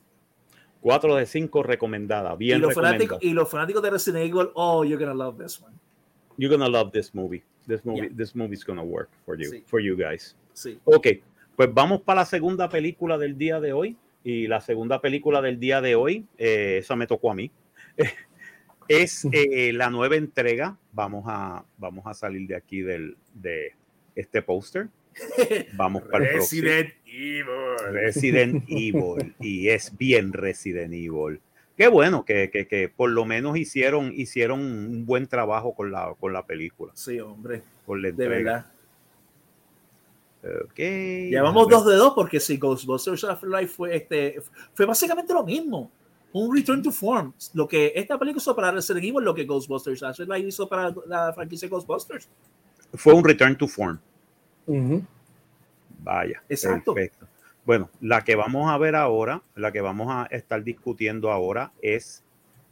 4 de 5 recomendada, Y bien los, recomendada. fanáticos, y los fanáticos de Resident Evil, oh, you're gonna love this one. You're gonna love this movie. This movie, Yeah. this movie's gonna work for you, Sí. for you guys. Sí. Ok, pues vamos para la segunda película del día de hoy. Y la segunda película del día de hoy, eh, esa me tocó a mí, <laughs> es eh, la nueva entrega. Vamos a, vamos a salir de aquí del, de este póster. <laughs> Vamos para el próximo. Resident Evil. Resident Evil. Y es bien Resident Evil. Qué bueno que, que- que por lo menos hicieron, hicieron un buen trabajo con la, con la película. Sí, hombre, Con la de verdad. Ok, Llevamos dos de dos porque si Ghostbusters Afterlife fue este fue básicamente lo mismo. Un return to form. Lo que esta película hizo para Resident Evil, lo que Ghostbusters Afterlife hizo para la franquicia Ghostbusters. Fue un return to form. Vaya. Exacto. Perfecto. Bueno, la que vamos a ver ahora, la que vamos a estar discutiendo ahora es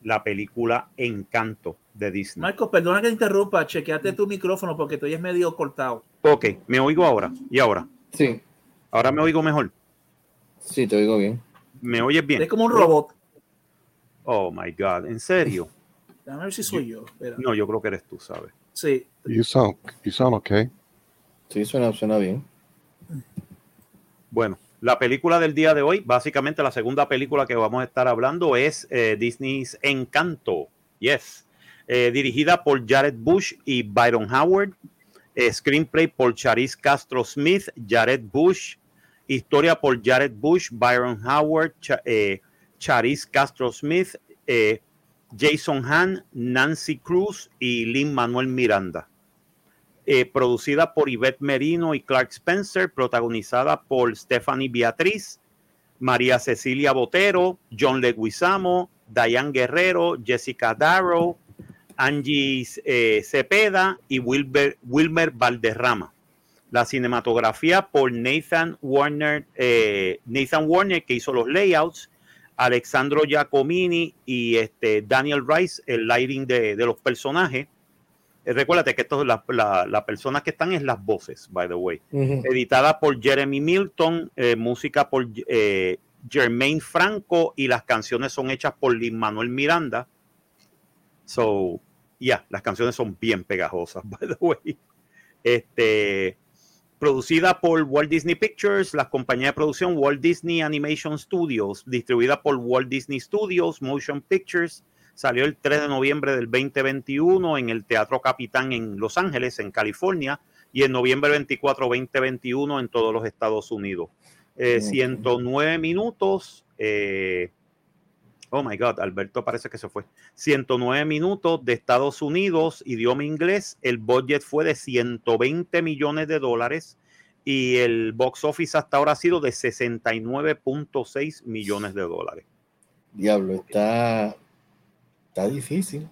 la película Encanto de Disney. Marcos, perdona que te interrumpa, chequeate tu micrófono porque tú es medio cortado. Ok, me oigo ahora. ¿Y ahora? Sí, Ahora me oigo mejor. sí, te oigo bien. ¿Me oyes bien? Es como un robot. Oh my God, ¿en serio? Déjame ver si soy yo. Espera. No, yo creo que eres tú, ¿sabes? Sí. You sound, you sound okay. Sí, suena, suena bien. Bueno, la película del día de hoy, básicamente la segunda película que vamos a estar hablando es eh, Disney's Encanto. Yes. Eh, dirigida por Jared Bush y Byron Howard. Eh, screenplay por Charis Castro Smith, Jared Bush. Historia por Jared Bush, Byron Howard, eh, Charis Castro Smith, Jason Hahn, Nancy Cruz y Lin Manuel Miranda eh, producida por Yvette Merino y Clark Spencer, protagonizada por Stephanie Beatriz, María Cecilia Botero, John Leguizamo, Diane Guerrero, Jessica Darrow, Angie eh, Cepeda y Wilmer Valderrama. La cinematografía por Nathan Warner, eh, Nathan Warner, que hizo los layouts, Alexandro Giacomini y este, Daniel Rice, el lighting de los personajes. Eh, recuérdate que esto, la, la, la personas que están es las voces, by the way. Editada por Jeremy Milton, eh, música por eh, Jermaine Franco y las canciones son hechas por Lin Manuel Miranda. So, ya, las canciones son bien pegajosas, <laughs> by the way. Este, producida por Walt Disney Pictures, la compañía de producción Walt Disney Animation Studios, distribuida por Walt Disney Studios, Motion Pictures, salió el 3 de noviembre del 2021 en el Teatro Capitán en Los Ángeles, en California, y en noviembre 24, 2021 en todos los Estados Unidos. Eh, Ok. 109 minutos, eh, Oh my God, Alberto parece que se fue. 109 minutos de Estados Unidos, idioma inglés. El budget fue de 120 millones de dólares y el box office hasta ahora ha sido de 69.6 millones de dólares. Diablo, está, está difícil.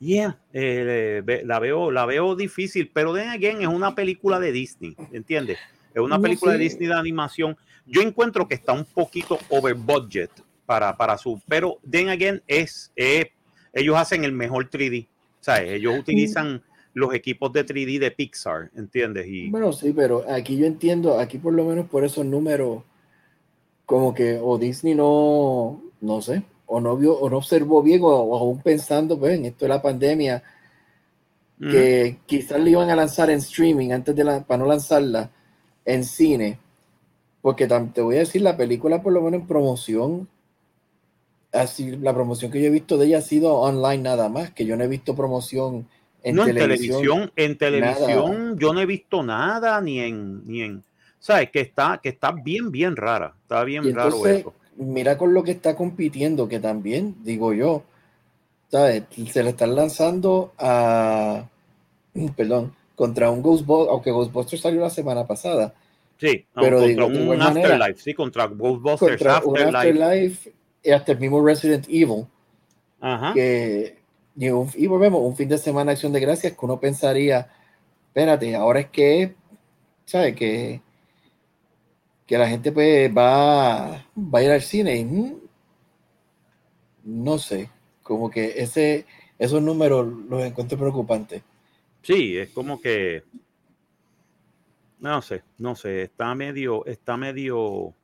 Yeah, eh, la veo, la veo difícil, pero then again es una película de Disney, ¿entiendes? Es una No, película de. Disney de animación. Yo encuentro que está un poquito over budget para, para su, pero then again es, eh, ellos hacen el mejor 3D, ¿sabes? Ellos utilizan los equipos de 3D de Pixar, ¿entiendes? Y Bueno, sí, pero aquí yo entiendo, aquí por lo menos por esos números, como que o Disney no, no sé, o no vio, o no observó bien, o, o aún pensando, pues, en esto de la pandemia, que quizás le iban a lanzar en streaming antes de la, para no lanzarla en cine. Porque te voy a decir, la película, por lo menos en promoción, así, la promoción que yo he visto de ella ha sido online nada más, que yo no he visto promoción en no, en televisión. televisión, en televisión yo no he visto nada, ni en, ni en, ¿sabes? Que está, que está bien, bien rara, está bien Y raro entonces, eso. Mira con lo que está compitiendo, que también, digo yo, ¿sabes? Se le están lanzando a, <clears throat> perdón, contra un Ghostbusters, aunque Ghostbusters salió la semana pasada, Sí, pero contra digo, de un manera, Afterlife, sí, contra Ghostbusters contra un Afterlife. Afterlife y hasta el mismo Resident Evil, Ajá. que y, un- y volvemos, un fin de semana de acción de gracias que uno pensaría, espérate, ahora es que, ¿sabes? Que, que la gente pues va, va a ir al cine y mm, no sé, como que ese, esos números los encuentro preocupantes. Sí, es como que no sé, no sé, está medio, está medio,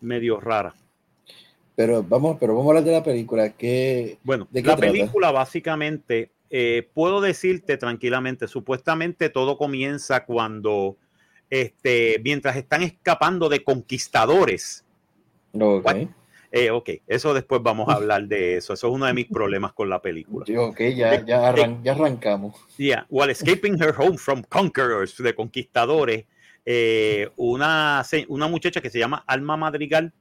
medio rara. Pero vamos, pero vamos a hablar de la película, que Bueno, ¿De qué la trata? película básicamente, eh, puedo decirte tranquilamente, supuestamente todo comienza cuando, este, mientras están escapando de conquistadores. no, ok. What? Eh, ok, eso después vamos a hablar de eso. Eso es uno de mis problemas con la película. Yo, ok, ya, ya, arran- ya arrancamos. Yeah, while escaping her home from conquerors, de conquistadores, eh, una, una muchacha que se llama Alma Madrigal,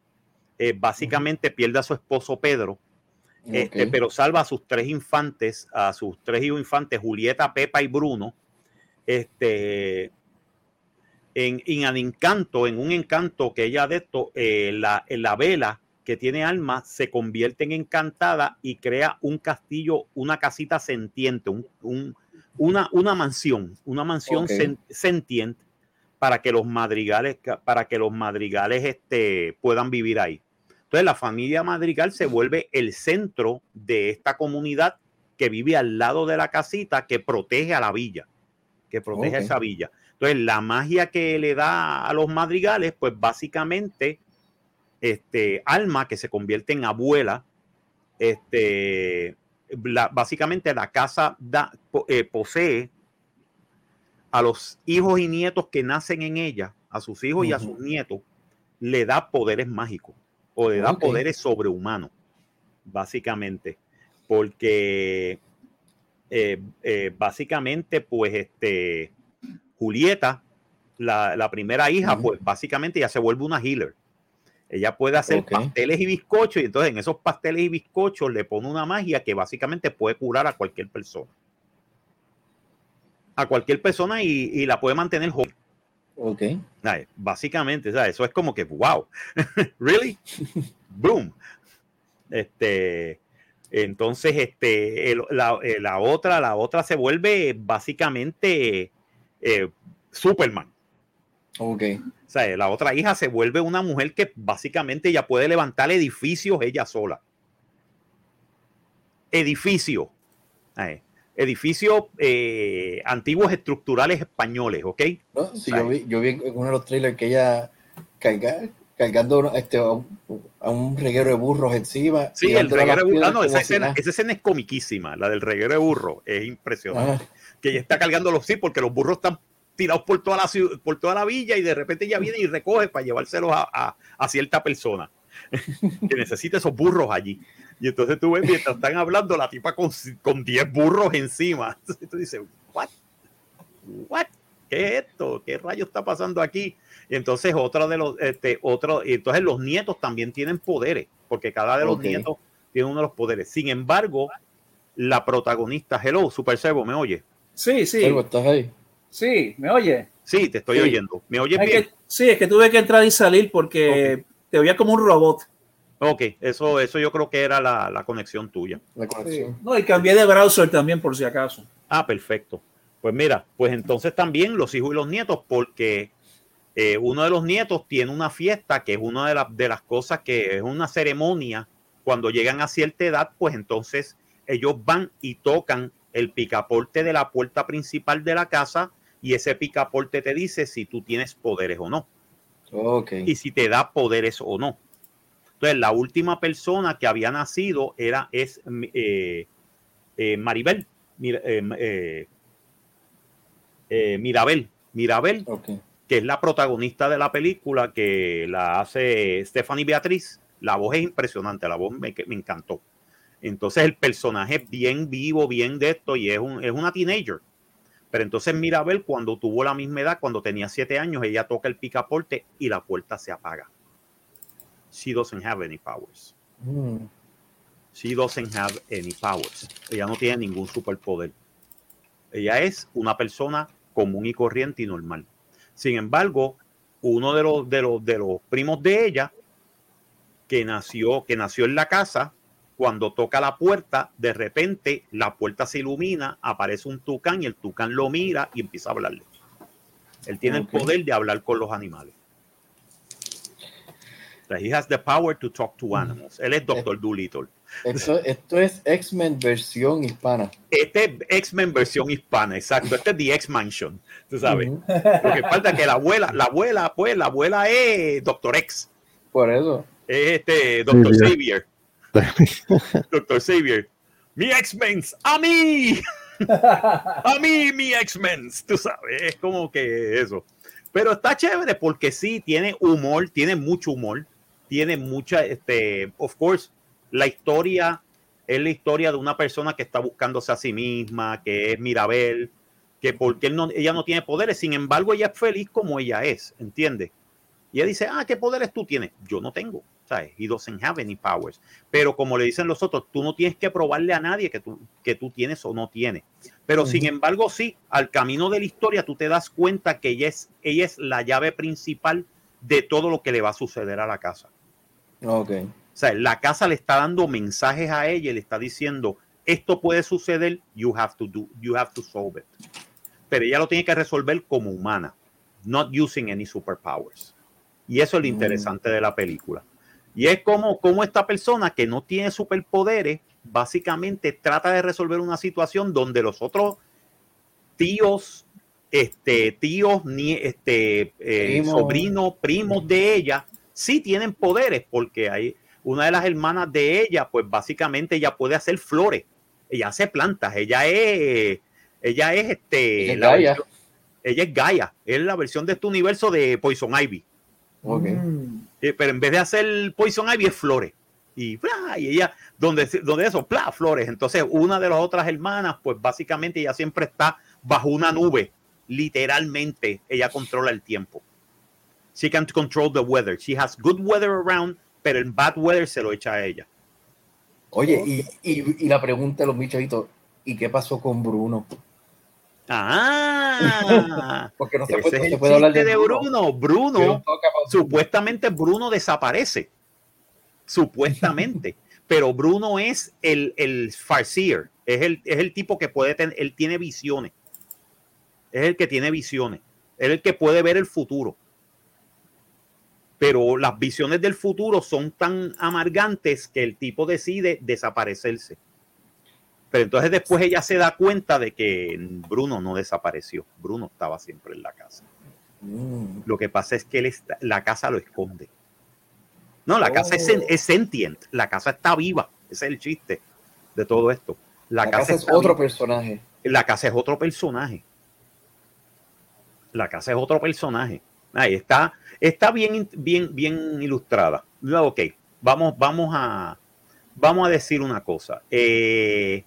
eh, básicamente pierde a su esposo Pedro, este, pero salva a sus tres infantes, a sus tres hijos infantes, Julieta, Pepa y Bruno, este, en, en un encanto, en un encanto que ella de esto, eh, la, la vela que tiene alma se convierte en encantada y crea un castillo, una casita sentiente, un, un- una, una mansión, una mansión Ok. sen- sentiente para que los madrigales, para que los madrigales este, puedan vivir ahí. Entonces la familia madrigal se vuelve el centro de esta comunidad que vive al lado de la casita que protege a la villa, que protege a esa villa. Entonces la magia que le da a los madrigales, pues básicamente, este, Alma que se convierte en abuela, este, la- básicamente la casa da, eh, posee a los hijos y nietos que nacen en ella, a sus hijos y a sus nietos, le da poderes mágicos o le da poderes sobrehumanos, básicamente, porque eh, eh, básicamente, pues, este, Julieta, la, la primera hija, pues, básicamente ya se vuelve una healer. Ella puede hacer pasteles y bizcochos y entonces en esos pasteles y bizcochos le pone una magia que básicamente puede curar a cualquier persona. A cualquier persona y, y la puede mantener joven. Ok. ¿sabes? Básicamente, ¿sabes? eso es como que, wow, <laughs> really? <laughs> Boom. Este, entonces, este, el- la, eh, la otra, la otra se vuelve básicamente eh, Superman. Ok. O sea, la otra hija se vuelve una mujer que básicamente ya puede levantar edificios ella sola. Edificios. ¿sabes? Edificios eh, antiguos estructurales españoles, ¿ok? No, sí, yo vi, yo vi en uno de los trailers que ella carga, cargando este, a, un, a un reguero de burros encima. Sí, el reguero de burro. Ah, piedras no, esa escena, esa escena es comiquísima, la del reguero de burro. Es impresionante. Ajá. Que ella está cargando los sí, porque los burros están tirados por toda la ciudad, por toda la villa y de repente ella viene y recoge para llevárselos a, a- a cierta persona <laughs> que necesita esos burros allí. Y entonces tú ves, mientras están hablando, la tipa con, con 10 burros encima. <laughs> Entonces tú dices, ¿what? ¿What? ¿qué es esto? ¿Qué rayo está pasando aquí? Y entonces otro de los, este, otro, y entonces los nietos también tienen poderes, porque cada de los nietos tiene uno de los poderes. Sin embargo, la protagonista, hello, Super Servo, ¿me oye? Sí, sí, ¿estás ahí? sí, me oye. Sí, te estoy Sí. oyendo. ¿Me oyes Es bien? que- sí, es que tuve que entrar y salir porque te oía como un robot. Ok, eso, eso yo creo que era la, la conexión tuya. La conexión. No, y cambié de browser también por si acaso. Ah, perfecto. Pues mira, pues entonces también los hijos y los nietos, porque eh, uno de los nietos tiene una fiesta que es una de, las de las cosas que es una ceremonia. Cuando llegan a cierta edad, pues entonces ellos van y tocan el picaporte de la puerta principal de la casa y ese picaporte te dice si tú tienes poderes o no y si te da poderes o no. Entonces, la última persona que había nacido era es eh, eh, Maribel, Mir- eh, Mirabel, Mirabel, que es la protagonista de la película que la hace Stephanie Beatriz. La voz es impresionante, la voz me, me encantó. Entonces el personaje es bien vivo, bien de esto y es, un, es una teenager. Pero entonces Mirabel, cuando tuvo la misma edad, cuando tenía siete años, ella toca el picaporte y la puerta se apaga. She doesn't have any powers. Mm. She doesn't have any powers. Ella no tiene ningún superpoder. Ella es una persona común y corriente y normal. Sin embargo, uno de los, de los, de los primos de ella, que nació, que nació en la casa, cuando toca la puerta, de repente la puerta se ilumina, aparece un tucán y el tucán lo mira y empieza a hablarle. Él tiene el poder de hablar con los animales. He has the power to talk to animals. Él es Doctor Dolittle. Esto, esto es X-Men versión hispana. Este es X-Men versión hispana, exacto. Este es The X-Mansion, tú sabes. Ujú. Lo que falta es que la abuela, la abuela, pues, la abuela es Doctor X. Por eso. Es este Doctor Xavier. Xavier. <laughs> Doctor Xavier. Mi X-Men, a mí, <laughs> a mí, mi X-Men, tú sabes, es como que eso. Pero está chévere porque sí, tiene humor, tiene mucho humor, tiene mucha, este, of course, la historia es la historia de una persona que está buscándose a sí misma, que es Mirabel, que porque él no, ella no tiene poderes, sin embargo, ella es feliz como ella es, ¿entiendes? Y ella dice, ah, ¿qué poderes tú tienes? Yo no tengo, ¿sabes? He doesn't have any powers. Pero como le dicen los otros, tú no tienes que probarle a nadie que tú, que tú tienes o no tienes. Pero sin embargo, sí, al camino de la historia tú te das cuenta que ella es, ella es la llave principal de todo lo que le va a suceder a la casa. Ok. O sea, la casa le está dando mensajes a ella y le está diciendo, esto puede suceder, you have to do, you have to solve it. Pero ella lo tiene que resolver como humana, not using any superpowers. Y eso es lo Mm. interesante de la película. Y es como, como esta persona que no tiene superpoderes, básicamente trata de resolver una situación donde los otros tíos, este, tíos, ni, este, eh, Primo. sobrinos, primos de ella, sí tienen poderes, porque hay una de las hermanas de ella, pues básicamente ella puede hacer flores, ella hace plantas, ella es, ella es este, Ella es la Gaia. versión- ella es Gaia, es la versión de este universo de Poison Ivy. Ok. Mm. Eh, pero en vez de hacer Poison Ivy es flores. Y, ¡plá! y ella, donde, donde eso, ¡plá! flores. Entonces, una de las otras hermanas, pues básicamente ella siempre está bajo una nube. Literalmente, ella controla el tiempo. She can control the weather. She has good weather around, pero el bad weather se lo echa a ella. Oye, y, y, y la pregunta de los bichavitos, ¿y qué pasó con Bruno? Ah, <laughs> Porque no se puede, es no el se puede hablar de de Bruno. Bruno. supuestamente Bruno desaparece. Supuestamente. <laughs> Pero Bruno es el, el farseer. Es el, es el tipo que puede tener, él tiene visiones. Es el que tiene visiones. Es el que puede ver el futuro. Pero las visiones del futuro son tan amargantes que el tipo decide desaparecerse. Pero entonces después ella se da cuenta de que Bruno no desapareció. Bruno estaba siempre en la casa. Mm. Lo que pasa es que él está- la casa lo esconde. No, la casa es, Oh. es sentient. La casa está viva. Ese es el chiste de todo esto. La, La casa es otro viva. personaje. La casa es otro personaje. La casa es otro personaje. Ahí está. Está bien, bien, bien ilustrada. Ok, vamos, vamos a, vamos a decir una cosa. Eh,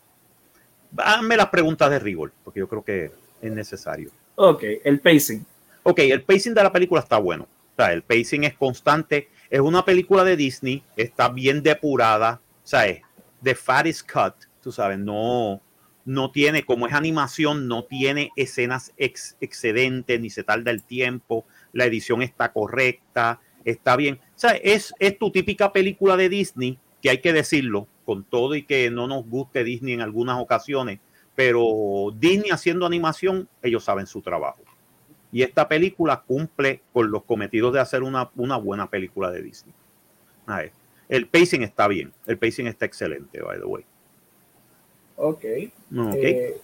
hazme las preguntas de rigor, porque yo creo que es necesario. Ok, el pacing. Ok, el pacing de la película está bueno. O sea, el pacing es constante. Es una película de Disney, está bien depurada. O sea, es the fat is cut, tú sabes, no, no tiene, como es animación, no tiene escenas ex- excedentes, ni se tarda el tiempo, la edición está correcta, está bien. O sea, es, es tu típica película de Disney, que hay que decirlo, con todo y que no nos guste Disney en algunas ocasiones, pero Disney haciendo animación, ellos saben su trabajo. Y esta película cumple con los cometidos de hacer una, una buena película de Disney. A ver, el pacing está bien, el pacing está excelente, by the way. Ok. Ok. Eh,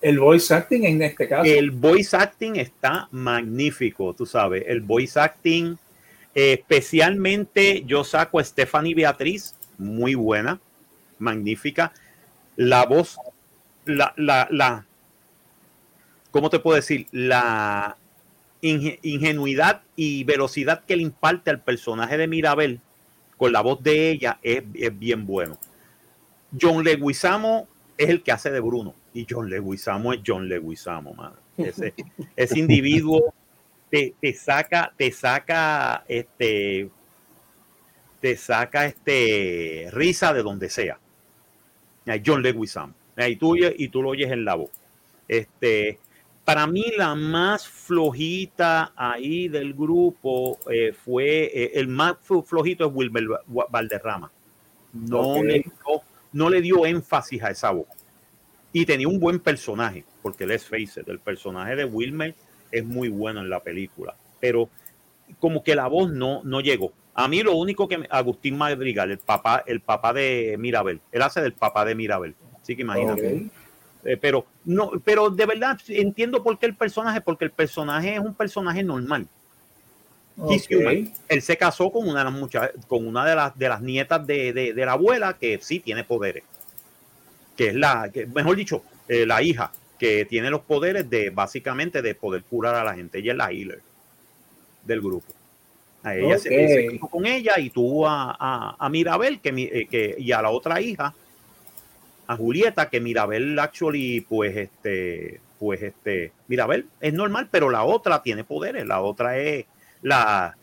el voice acting en este caso. El voice acting está magnífico, tú sabes. El voice acting, eh, especialmente yo saco a Stephanie Beatriz, muy buena, magnífica. La voz, la, la, la, ¿cómo te puedo decir? La inge- ingenuidad y velocidad que le imparte al personaje de Mirabel con la voz de ella es, es bien bueno. John Leguizamo es el que hace de Bruno y John Leguizamo es John Leguizamo, mano. Ese, <laughs> ese individuo te, te saca, te saca, este, te saca este risa de donde sea. John Leguizamo. Y tú, y tú lo oyes en la voz. Este, para mí la más flojita ahí del grupo eh, fue, eh, el más flo- flojito es Wilmer Valderrama. No, le dio, no le dio énfasis a esa voz. Y tenía un buen personaje, porque let's face it, el personaje de Wilmer es muy bueno en la película, pero como que la voz no, no llegó. A mí lo único que me- Agustín Madrigal, el papá, el papá de Mirabel, él hace del papá de Mirabel. Así que imagínate. Eh, pero no, pero de verdad entiendo por qué el personaje, porque el personaje es un personaje normal. He's Ok. human. Él se casó con una de las muchachas, con una de las de las nietas de, de- de la abuela que sí tiene poderes. Que es la, que, mejor dicho, eh, la hija que tiene los poderes de básicamente de poder curar a la gente. Ella es la healer del grupo. A ella se, se casó con ella y tuvo a, a, a Mirabel que, eh, que, y a la otra hija, a Julieta, que Mirabel actually, pues este, pues este, Mirabel es normal, pero la otra tiene poderes, la otra es la,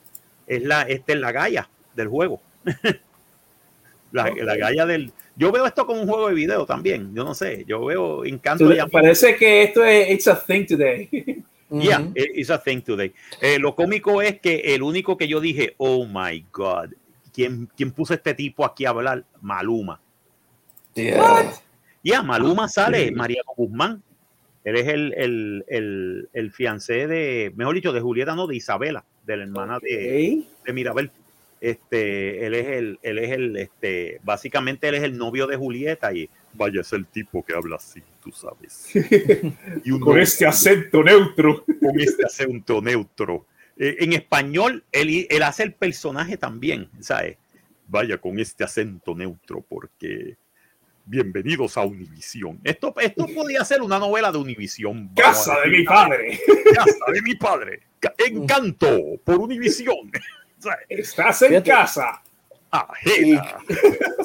es la, este es la Gaia del juego. <laughs> la, la Gaia del, yo veo esto como un juego de video también, yo no sé, yo veo encanto y amor. parece que esto es It's a Thing Today. <laughs> Yeah, it's a thing today. Eh, lo cómico es que el único que yo dije, oh my God, ¿quién, quién puso este tipo aquí a hablar? Maluma. Yeah. Ya, Maluma sale, Sí. Mariano Guzmán. Él es el, el, el, el fiancé de, mejor dicho, de Julieta, no, de Isabela, de la hermana de, de Mirabel. Este, él es el, él es el, este, básicamente él es el novio de Julieta y vaya, es el tipo que habla así, tú sabes. <laughs> Y un Con este acento neutro. con este acento neutro. Eh, en español, él, él hace el personaje también, ¿sabes? Vaya con este acento neutro, porque bienvenidos a Univisión. Esto, esto podía ser una novela de Univisión. Casa de mi padre. Casa de mi padre. Ca- Encanto por Univisión. ¿Sabes? Estás en Fíjate. casa.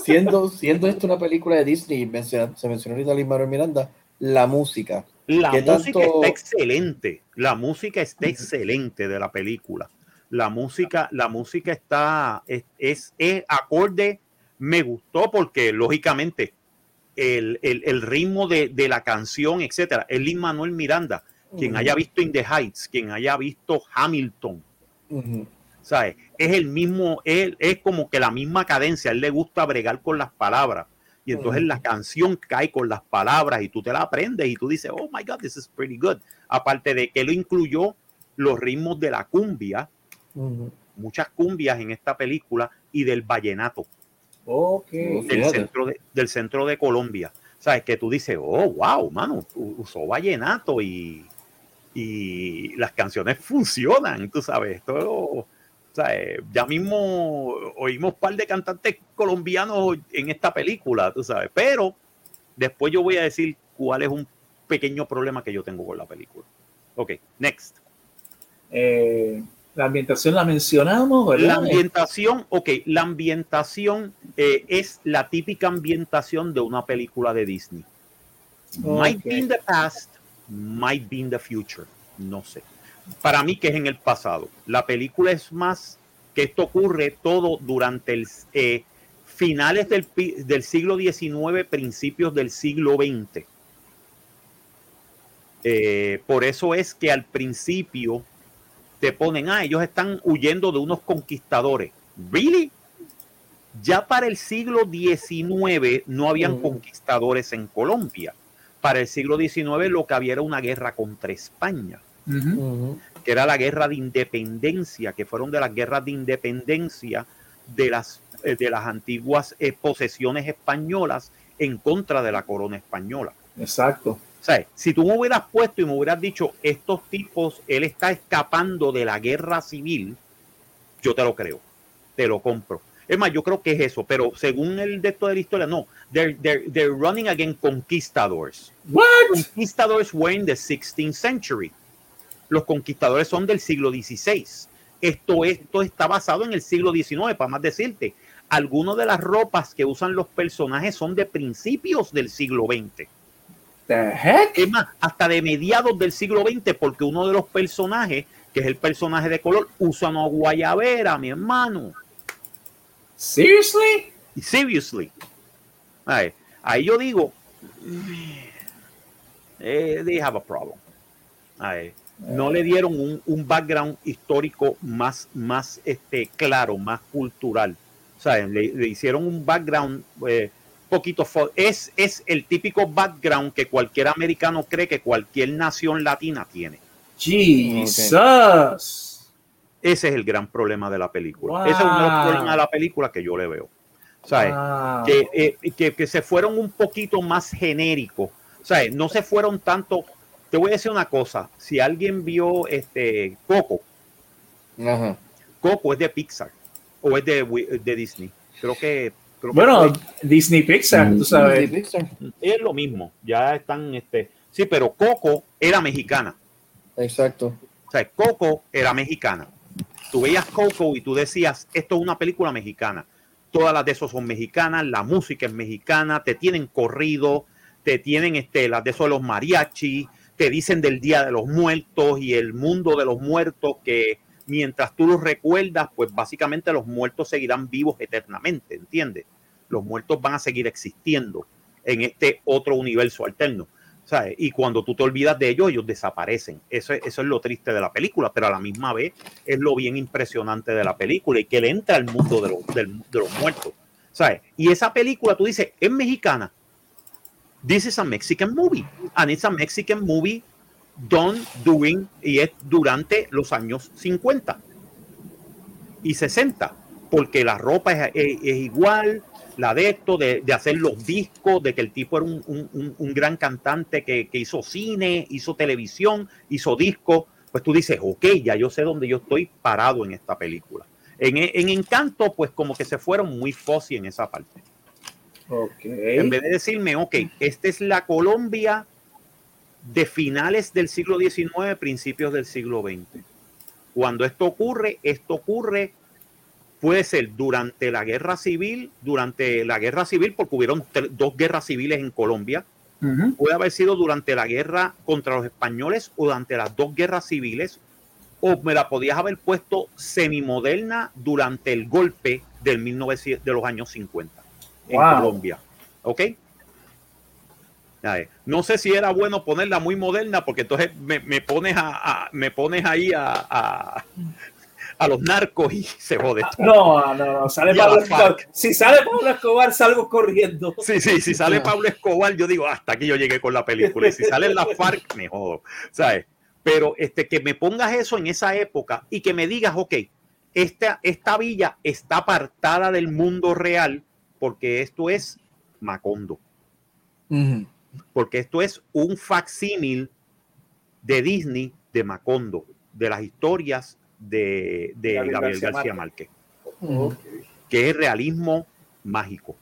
Siendo, siendo esto una película de Disney, menciona- se mencionó ahorita Lin Manuel Miranda, la música. La ¿Qué música tanto- está excelente. La música está excelente de la película. La música, la música está, es, es, es acorde. Me gustó porque, lógicamente, el, el- el ritmo de, de la canción, etcétera, es Lin Manuel Miranda. Quien haya visto In the Heights, quien haya visto Hamilton. ¿Sabes? Es el mismo, él es como que la misma cadencia, a él le gusta bregar con las palabras. Y entonces Ujú. la canción cae con las palabras y tú te la aprendes y tú dices, oh my God, this is pretty good. Aparte de que lo incluyó los ritmos de la cumbia, Ujú. muchas cumbias en esta película y del vallenato Ok. del Fíjate. centro de, del centro de Colombia. ¿Sabes? Que tú dices, oh, wow, mano, usó vallenato y, y las canciones <laughs> funcionan, tú sabes. ¿Sabes? Ya mismo oímos un par de cantantes colombianos en esta película, tú sabes. Pero después yo voy a decir cuál es un pequeño problema que yo tengo con la película. Ok, next. Eh, la ambientación la mencionamos, ¿verdad? La ambientación, ok, la ambientación eh, es la típica ambientación de una película de Disney. Might be in the past, might be in the future. No sé. Para mí que es en el pasado. La película es más que esto ocurre todo durante el eh, finales del, del siglo XIX, principios del siglo XX. Eh, por eso es que al principio te ponen, ah, ellos están huyendo de unos conquistadores. ¿Really? Ya para el siglo XIX no habían conquistadores en Colombia. Para el siglo XIX lo que había era una guerra contra España, que era la guerra de independencia, que fueron de las guerras de independencia de las, eh, de las antiguas eh, posesiones españolas en contra de la corona española. Exacto. O sea, si tú me hubieras puesto y me hubieras dicho, estos tipos, él está escapando de la guerra civil, yo te lo creo, te lo compro. Es más, yo creo que es eso, pero según el de de la historia, no. They're, they're, running against conquistadors. What? Conquistadors were in the 16th century. Los conquistadores son del siglo XVI. Esto, esto está basado en el siglo XIX, para más decirte. Algunas de las ropas que usan los personajes son de principios del siglo XX. The heck? Es más, hasta de mediados del siglo XX, porque uno de los personajes, que es el personaje de color, usa una guayabera, mi hermano. Seriously? Seriously. Ahí, ahí yo digo, eh, they have a problem. No le dieron un, un, background histórico más, más este, claro, más cultural. O sea, le, le hicieron un background eh, poquito. Es, es el típico background que cualquier americano cree que cualquier nación latina tiene. Jesus. Ese es el gran problema de la película. Ese es uno de los problemas de la película que yo le veo. ¿Sabes? Eh, que, que, se fueron un poquito más genéricos. ¿Sabes? No se fueron tanto. Te voy a decir una cosa. Si alguien vio este Coco, Coco es de Pixar o es de, de Disney. Creo que. bueno, Disney Pixar, tú sabes. Es lo mismo. Ya están. este Sí, pero Coco era mexicana. Exacto. O sea, Coco era mexicana tú veías Coco y tú decías, esto es una película mexicana. Todas las de esos son mexicanas, la música es mexicana, te tienen corrido, te tienen este, las de esos los mariachi, te dicen del Día de los Muertos y el mundo de los muertos que mientras tú los recuerdas, pues básicamente los muertos seguirán vivos eternamente, ¿entiendes? Los muertos van a seguir existiendo en este otro universo alterno. Y cuando tú te olvidas de ellos, ellos desaparecen. Eso, es lo triste de la película, pero a la misma vez es lo bien impresionante de la película y que él entra al mundo de, los, de, los muertos. ¿Sabes? Y esa película, tú dices, es mexicana. This is a Mexican movie. And it's a Mexican movie done during, y es durante los años 50 y 60, porque la ropa es, igual, la de esto, de, hacer los discos, de que el tipo era un, gran cantante que, hizo cine, hizo televisión, hizo disco, pues tú dices, ok, ya yo sé dónde yo estoy parado en esta película. En, Encanto, pues como que se fueron muy fuzzy en esa parte. Okay. En vez de decirme, ok, esta es la Colombia de finales del siglo XIX, principios del siglo XX. Cuando esto ocurre, esto ocurre puede ser durante la guerra civil, durante la guerra civil, porque hubieron dos guerras civiles en Colombia, puede haber sido durante la guerra contra los españoles o durante las dos guerras civiles, o me la podías haber puesto semimoderna durante el golpe del 1900, de los años 50 en Colombia. ¿Ok? No sé si era bueno ponerla muy moderna, porque entonces me, pones a, me pones ahí a, a los narcos y se jode. No, no, no, sale Pablo Escobar. Si sale Pablo Escobar, salgo corriendo. Sí, sí, si sale Pablo Escobar, yo digo, hasta aquí yo llegué con la película. Y si sale la FARC, me jodo, ¿sabes? Pero este, que me pongas eso en esa época y que me digas, ok, esta, esta villa está apartada del mundo real porque esto es Macondo. Porque esto es un facsímil de Disney de Macondo, de las historias de, Gabriel, García, Márquez, que es realismo mágico.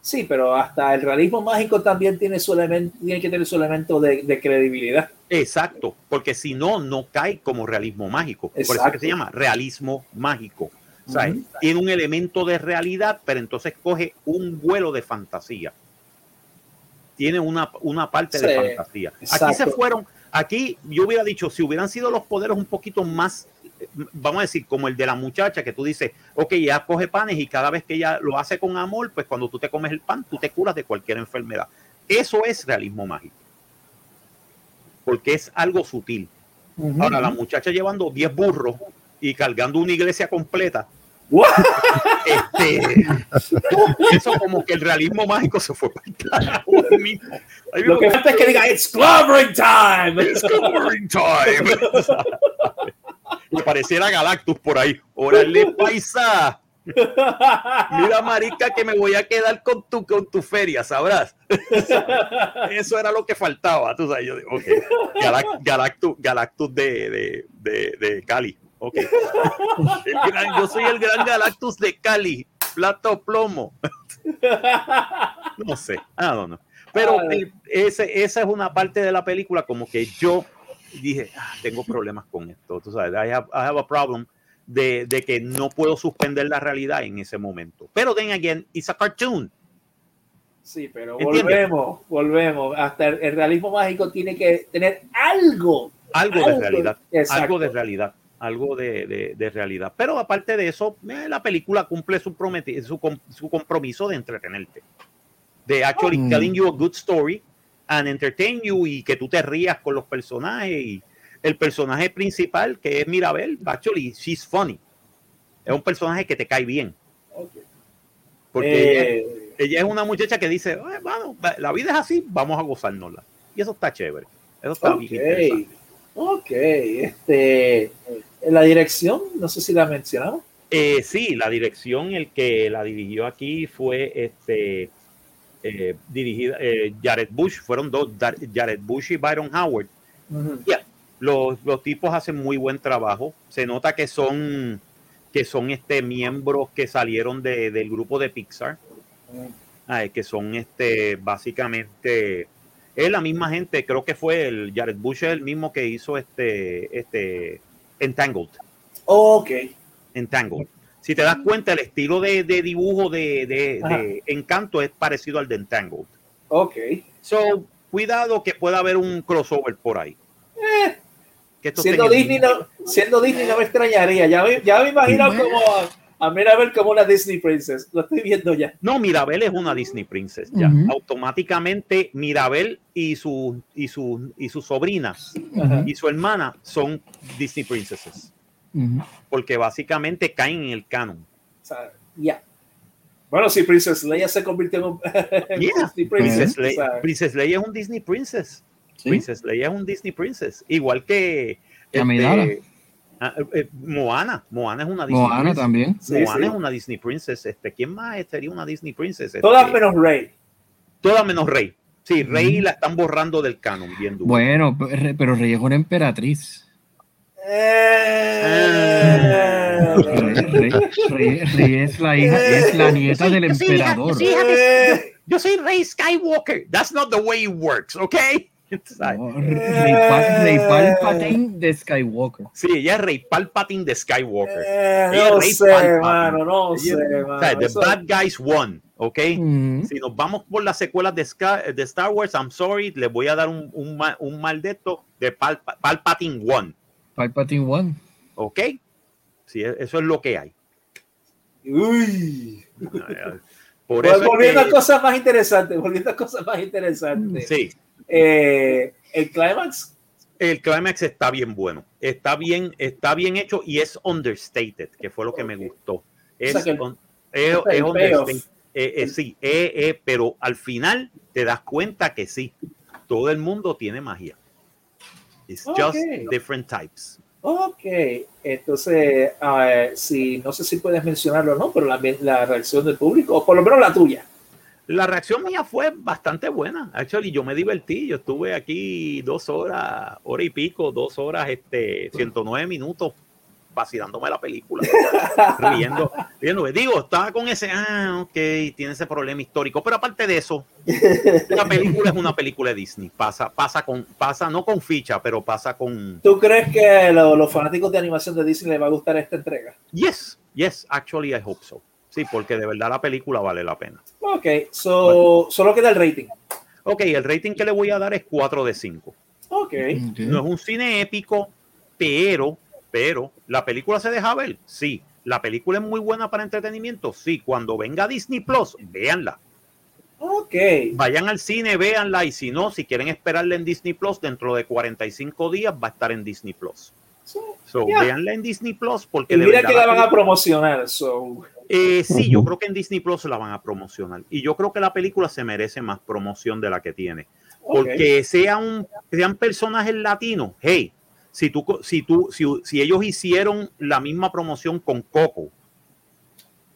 Sí, pero hasta el realismo mágico también tiene, su elemento, tiene que tener su elemento de, credibilidad. Exacto, porque si no, no cae como realismo mágico. Por eso que se llama realismo mágico. Tiene un elemento de realidad, pero entonces coge un vuelo de fantasía. Tiene una, una parte de fantasía. Aquí se fueron, Aquí yo hubiera dicho, si hubieran sido los poderes un poquito más, vamos a decir, como el de la muchacha, que tú dices, ok, ya coge panes y cada vez que ella lo hace con amor, pues cuando tú te comes el pan, tú te curas de cualquier enfermedad. Eso es realismo mágico. Porque es algo sutil. Ahora, la muchacha llevando 10 burros y cargando una iglesia completa. Este, <laughs> eso como que el realismo mágico se fue para el carajo <laughs> ahí mismo. Ahí Lo que falta es que diga, it's clobbering time. It's covering time. <laughs> y pareciera Galactus por ahí. Órale, paisa. Mira, marica, que me voy a quedar con tu, con tu feria, sabrás. Eso era lo que faltaba. Tú sabes, yo digo, ok. Galac- Galactus, Galactus de, de, de, de Cali. Ok. <laughs> El gran- yo soy el gran Galactus de Cali. Plato plomo. No sé. I don't know. Pero Ay. el- ese, esa es una parte de la película como que yo dije, "Ah, tengo problemas con esto. Tú sabes, I have, I have a problem de, de que no puedo suspender la realidad en ese momento. Pero then again, it's a cartoon. Sí, pero ¿Entiendes? volvemos, volvemos. Hasta el, el realismo mágico tiene que tener algo. Algo de Algo, realidad. exacto. Algo de realidad. Algo de, de- de realidad. Pero aparte de eso, eh, la película cumple su, prometi- su, com- su compromiso de entretenerte. De actually Mm. telling you a good story and entertain you y que tú te rías con los personajes. Y el personaje principal, que es Mirabel, actually, she's funny. Es un personaje que te cae bien. Porque ella, Eh, ella es una muchacha que dice, "Eh, bueno, la vida es así, vamos a gozárnosla. Y eso está chévere. Eso está bien interesante. Ok. Este, la dirección, no sé si la mencionamos. Eh, sí, la dirección, el que la dirigió aquí fue este eh, dirigida eh, Jared Bush, fueron dos, Jared Bush y Byron Howard. Ujú. Los, los tipos hacen muy buen trabajo. Se nota que son que son este miembros que salieron de- del grupo de Pixar, Ay, que son este básicamente es la misma gente, creo que fue el Jared Bush el mismo que hizo este este Entangled. Ok. Entangled. Si te das cuenta, el estilo de, de dibujo de, de- Encanto es parecido al de Entangled. Ok. So, cuidado que pueda haber un crossover por ahí. Eh, Que siendo, Disney no, siendo Disney no me extrañaría. Ya me, ya me imagino como a, Mirabel como una Disney Princess. Lo estoy viendo ya. No, Mirabel es una Disney Princess. Ya. Automáticamente Mirabel y su, y su, y sus sobrinas Ajá. y su hermana son Disney Princesses. Porque básicamente caen en el canon. O sea, ya. Bueno, sí, Princess Leia se convirtió en <laughs> Yeah. Disney Princess. Princess, o sea, Leia, Princess Leia es un Disney Princess. Sí. Princess Leia es un Disney Princess. Igual que Amidala. Ah, eh, Moana. Moana es una Disney Moana Princess. también. Moana sí. es una Disney Princess. Este, ¿Quién más sería una Disney Princess? Este, Todas menos Rey. todas menos Rey. Sí, Rey la están borrando del canon, bien duro. Bueno, pero Rey es una emperatriz. Eh, Rey, Rey- Rey- Rey es la hija, es la nieta del yo soy hija- emperador. yo soy hija de- eh, Yo soy Rey Skywalker. That's not the way it works, okay? No, Rey, Pal- Rey Palpatine de Skywalker. Sí, ella es Rey Palpatine de Skywalker. eh, Ella no es Rey sé, mano, no Ella- sé, o mano. sea, the Eso- bad guys won, ¿ok? Ujú. Si nos vamos por las secuelas de, Sky- de Star Wars, I'm sorry, les voy a dar un, un, un mal de esto de Palpa- Palpatine won, Palpatine One. ¿ok? Sí, e- eso es lo que hay. Uy. Por Pues eso es volviendo que- a cosas más interesantes, volviendo a cosas más interesantes. sí, Eh, el clímax, el climax está bien bueno, está bien, está bien hecho y es understated, que fue lo que me Ok. gustó. Es, sea que el- un- es- o sea, es understated. Eh, eh, sí, eh, eh, pero al final te das cuenta que sí, todo el mundo tiene magia. It's Ok. just different types. ok, entonces, ah, si, no sé si puedes mencionarlo o no, pero la, la reacción del público, o por lo menos la tuya. La reacción mía fue bastante buena. Actually, yo me divertí. Yo estuve aquí dos horas, hora y pico, dos horas, este, 109 minutos vacilándome la película, <laughs> riendo, riendo. Digo, estaba con ese, ah, ok, tiene ese problema histórico, pero aparte de eso, la película es una película de Disney. Pasa, pasa con, pasa no con ficha, pero pasa con, ¿Tú crees que lo- los fanáticos de animación de Disney les va a gustar esta entrega? yes, yes, actually I hope so. Sí, porque de verdad la película vale la pena. Ok, so, solo queda el rating. Ok, el rating que le voy a dar es 4 de 5. Ok. Ok. No es un cine épico, pero, pero, ¿la película se deja ver? Sí. ¿La película es muy buena para entretenimiento? Sí. Cuando venga Disney Plus, véanla. Ok. Vayan al cine, véanla. Y si no, si quieren esperarla en Disney Plus, dentro de 45 días va a estar en Disney Plus. So, So, Yeah. véanla en Disney Plus porque y mira que la van a promocionar. So. Eh, sí, yo creo que en Disney Plus la van a promocionar. Y yo creo que la película se merece más promoción de la que tiene. Porque sea un, sean personajes latinos, hey, si tú, si tú, si, si ellos hicieron la misma promoción con Coco,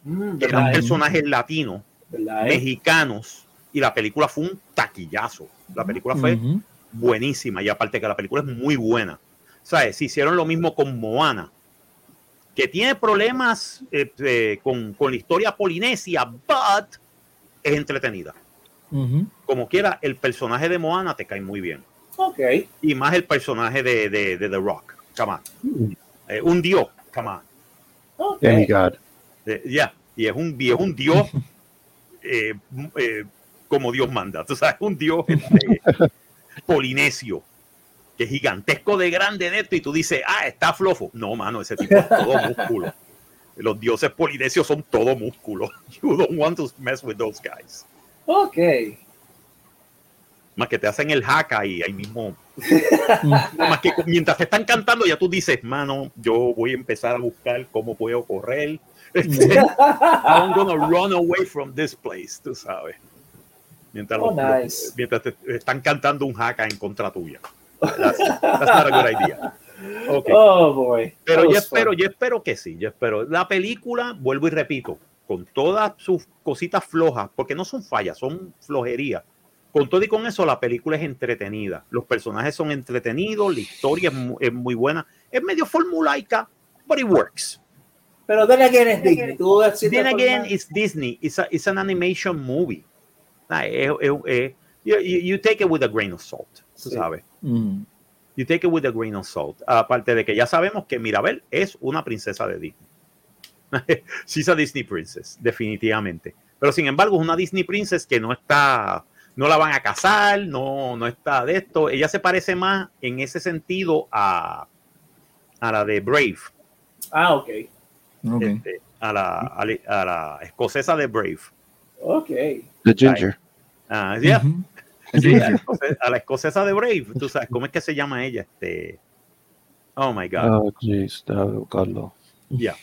Mm, que eran ¿verdad, eh? personajes latinos, ¿Verdad, eh? mexicanos, y la película fue un taquillazo. La película fue buenísima y aparte que la película es muy buena. ¿Sabes? Se hicieron lo mismo con Moana, que tiene problemas eh, eh, con, con la historia polinesia, but es entretenida. Como quiera, el personaje de Moana te cae muy bien. Ok. Y más el personaje de, de, de The Rock. Come on. Eh, un dios. Come on. ok. Demigod. Eh, Ya. Y es un, y es un dios <laughs> eh, eh, como Dios manda. Tú sabes, un dios <laughs> este, polinesio. Que es gigantesco de grande de esto. Y tú dices, ah, está flofo. No, mano, ese tipo es todo músculo. Los dioses polinesios son todo músculo. <laughs> You don't want to mess with those guys. Ok. Más que te hacen el haka y ahí mismo <laughs> más que mientras te están cantando, ya tú dices, mano, yo voy a empezar a buscar cómo puedo correr. <laughs> Este, I'm gonna run away from this place, tú sabes. Mientras, Oh, los- nice. mientras te están cantando un haka en contra tuya. That's, that's not a good idea. Oh, boy. Pero yo espero, fun. yo espero que sí, yo espero. La película, vuelvo y repito, con todas sus cositas flojas, porque no son fallas, son flojerías. Con todo y con eso, la película es entretenida. Los personajes son entretenidos, la historia es mu- es muy, buena. Es medio formulaica, but it works. Pero then again es Disney. Then again, it's Disney. It's, a- it's an animation movie. Ah, you take it with a grain of salt, tú Sí. sabes. Mm. You take it with a grain of salt. Aparte de que ya sabemos que Mirabel es una princesa de Disney. <laughs> She's a Disney princess, definitivamente. Pero sin embargo, es una Disney princess que no está, no la van a casar, no, no está de esto. Ella se parece más en ese sentido a, a la de Brave, Ah, ok. Ok. este, a, la, a, la, a la escocesa de Brave. Ok. The Ginger. Ah, yeah. Ujú. Sí, a, la a escocesa de Brave. Tú sabes, ¿cómo es que se llama ella? Este, oh my God. Oh, jeez, buscarlo. Ya.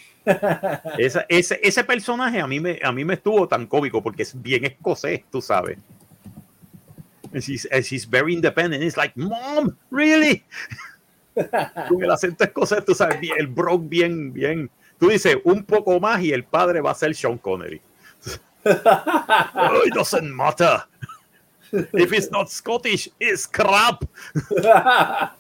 Esa- ese, ese personaje a mí, me, a mí me estuvo tan cómico porque es bien escocés, tú sabes. She's, she's very independent. It's like, Mom, really? <laughs> Con el acento escocés, tú sabes, el Brock bien, bien. Tú dices un poco más y el padre va a ser Sean Connery. <laughs> Oh, it doesn't matter. If it's not Scottish, it's crap. <laughs>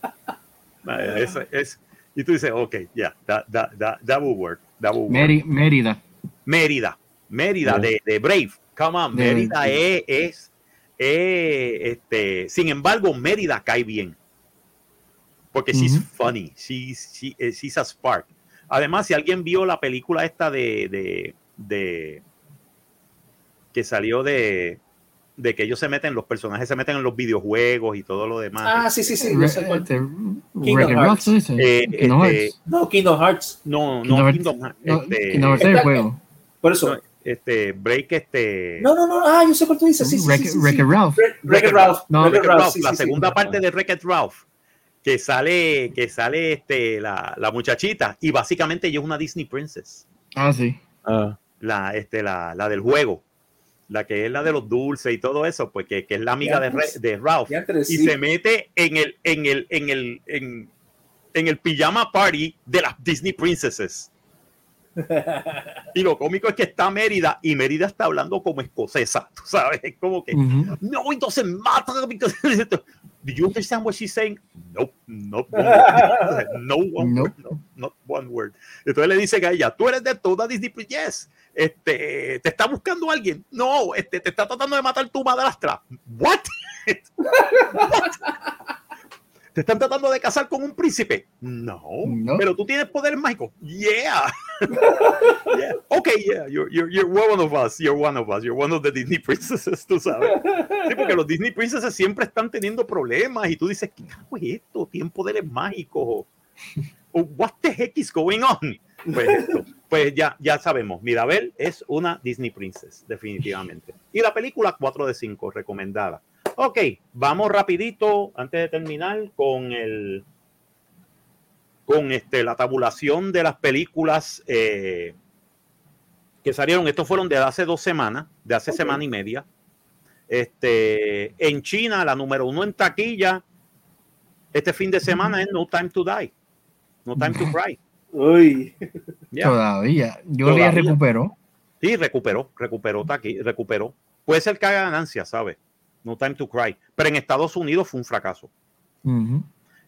Es, es- y tú dices, ok, ya, that, that, that, that will work. That will work. Meri- Mérida. Mérida, Mérida de, de Brave. Come on, De- Mérida es, es, es, este, sin embargo, Mérida cae bien. Porque she's Ujú. funny, she's, she- eh, she's a spark. Además, si alguien vio la película esta de, de, de que salió de, de que ellos se meten, los personajes se meten en los videojuegos y todo lo demás. ah, sí, sí, sí. yo Re- sé cuál. este, Kingdom Hearts. ¿sí? Sí. Eh, Kingdom este, Hearts. No, Kingdom Hearts. no, Kingdom no, Hearts. Kingdom, No, este, Kingdom Hearts es el juego. Por eso. no, este, Break, este, No, no, no. Ah, yo sé cuál tú dices. Sí, sí, sí, Wreck- sí, sí. Wreck-It Ralph. Wreck- Ralph. No, Ralph, sí, la sí, sí. segunda parte de Wreck-It Ralph, que sale, que sale este, la, la muchachita, y básicamente ella es una Disney Princess, Ah, sí. Ah, la, este, la, la del juego, la que es la de los dulces y todo eso, pues que, que es la amiga de, Diantres. de Ralph, y se mete en el, en el, en el, en, en el pijama party de las Disney Princesses. Y lo cómico es que está Mérida y Mérida está hablando como escocesa, tú sabes, es como que Ujú. no, it doesn't matter because <laughs> do you understand what she's saying? One word. <laughs> no one word, no, not one word. Entonces le dicen a ella, tú eres de toda Disney, Plus?" yes. Este, te está buscando alguien. No, este, te está tratando de matar tu madrastra. What? What? <laughs> ¿Te están tratando de casar con un príncipe? No. No. Pero tú tienes poderes mágicos. Yeah. <laughs> yeah. Okay, yeah. You're, you're, you're one of us. You're one of us. You're one of the Disney princesses, tú sabes. Sí, porque los Disney princesses siempre están teniendo problemas y tú dices, ¿qué cago es esto? Tienen poderes mágicos. O, what the heck is going on? Pues, esto. pues ya, ya sabemos. Mirabel es una Disney princess, definitivamente. Y la película 4 de 5, recomendada. Ok, vamos rapidito, antes de terminar, con el con este, la tabulación de las películas eh, que salieron. Estos fueron de hace dos semanas, de hace semana y media. Este, en China, la número uno en taquilla, este fin de semana es No Time to Die. No Time to Cry. <laughs> Uy. Yeah. Todavía. Yo Todavía. le recuperó. Sí, recuperó, recuperó taqui, recuperó. Puede ser que haga ganancia, ¿sabes? No Time to Cry. Pero en Estados Unidos fue un fracaso.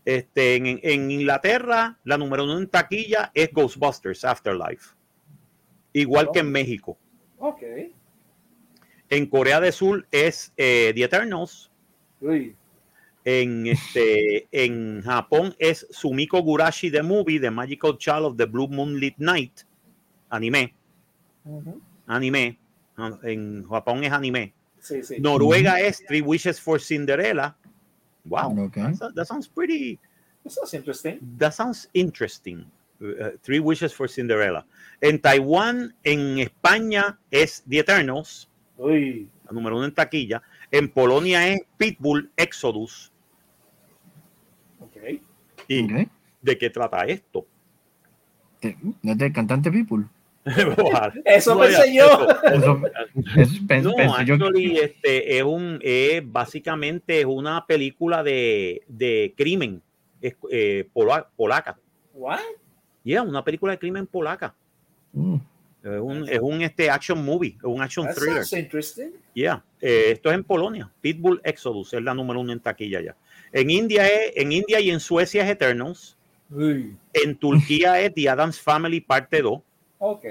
Este, en, en Inglaterra, la número uno en taquilla es Ghostbusters Afterlife. Igual que en México. Ok. En Corea del Sur es eh, The Eternals. Uy. En, este, en Japón es Sumiko Gurashi The Movie, The Magical Child of the Blue Moonlit Night. Anime. Anime. En Japón es anime. Sí, sí. Noruega es Three Wishes for Cinderella. Wow. That, that sounds pretty. Eso es interesting. That sounds interesting. Uh, Three Wishes for Cinderella. En Taiwán, en España es The Eternals, Uy. la número uno en taquilla. En Polonia es Pitbull Exodus. Ok. ¿Y Ok. de qué trata esto? Que- ¿No es del cantante People? <laughs> Eso No, pensé yo. Eso, No, yo- actually, este, es un, es básicamente es una película de, de crimen es, eh, pola- polaca. What? Yeah, una película de crimen polaca. Mm. Es un, es un este, action movie, un action That thriller. interesting. Yeah. Eh, esto es en Polonia. Pitbull Exodus es la número uno en taquilla ya. En India, es, en India y en Suecia es Eternals. Uy. En Turquía es The Adams Family parte 2. Ok.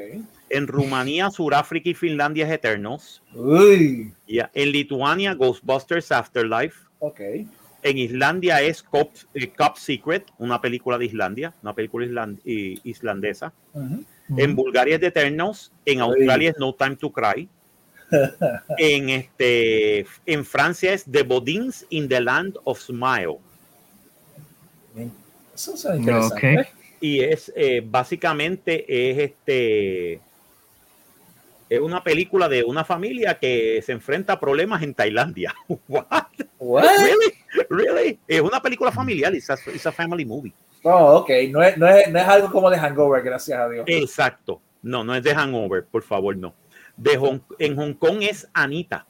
En Rumanía, Sudáfrica y Finlandia es Eternals. Uy. Yeah. En Lituania, Ghostbusters Afterlife. Ok. En Islandia es Cop, eh, Cop Secret, una película de Islandia, una película island- islandesa. En Bulgaria es The Eternals. En Australia es No Time to Cry. <laughs> en, este, en Francia es The Bodins in the Land of Smile. Eso suena interesante. Ok. Y es eh, básicamente es este es una película de una familia que se enfrenta a problemas en Tailandia. <laughs> What? What? Really? Really? Es una película familiar, it's a, it's a family movie. Oh, ok. No es, no, es, no es algo como de Hangover, gracias a Dios. Exacto. No, no es de Hangover, por favor, no. De Hong- en Hong Kong es Anita.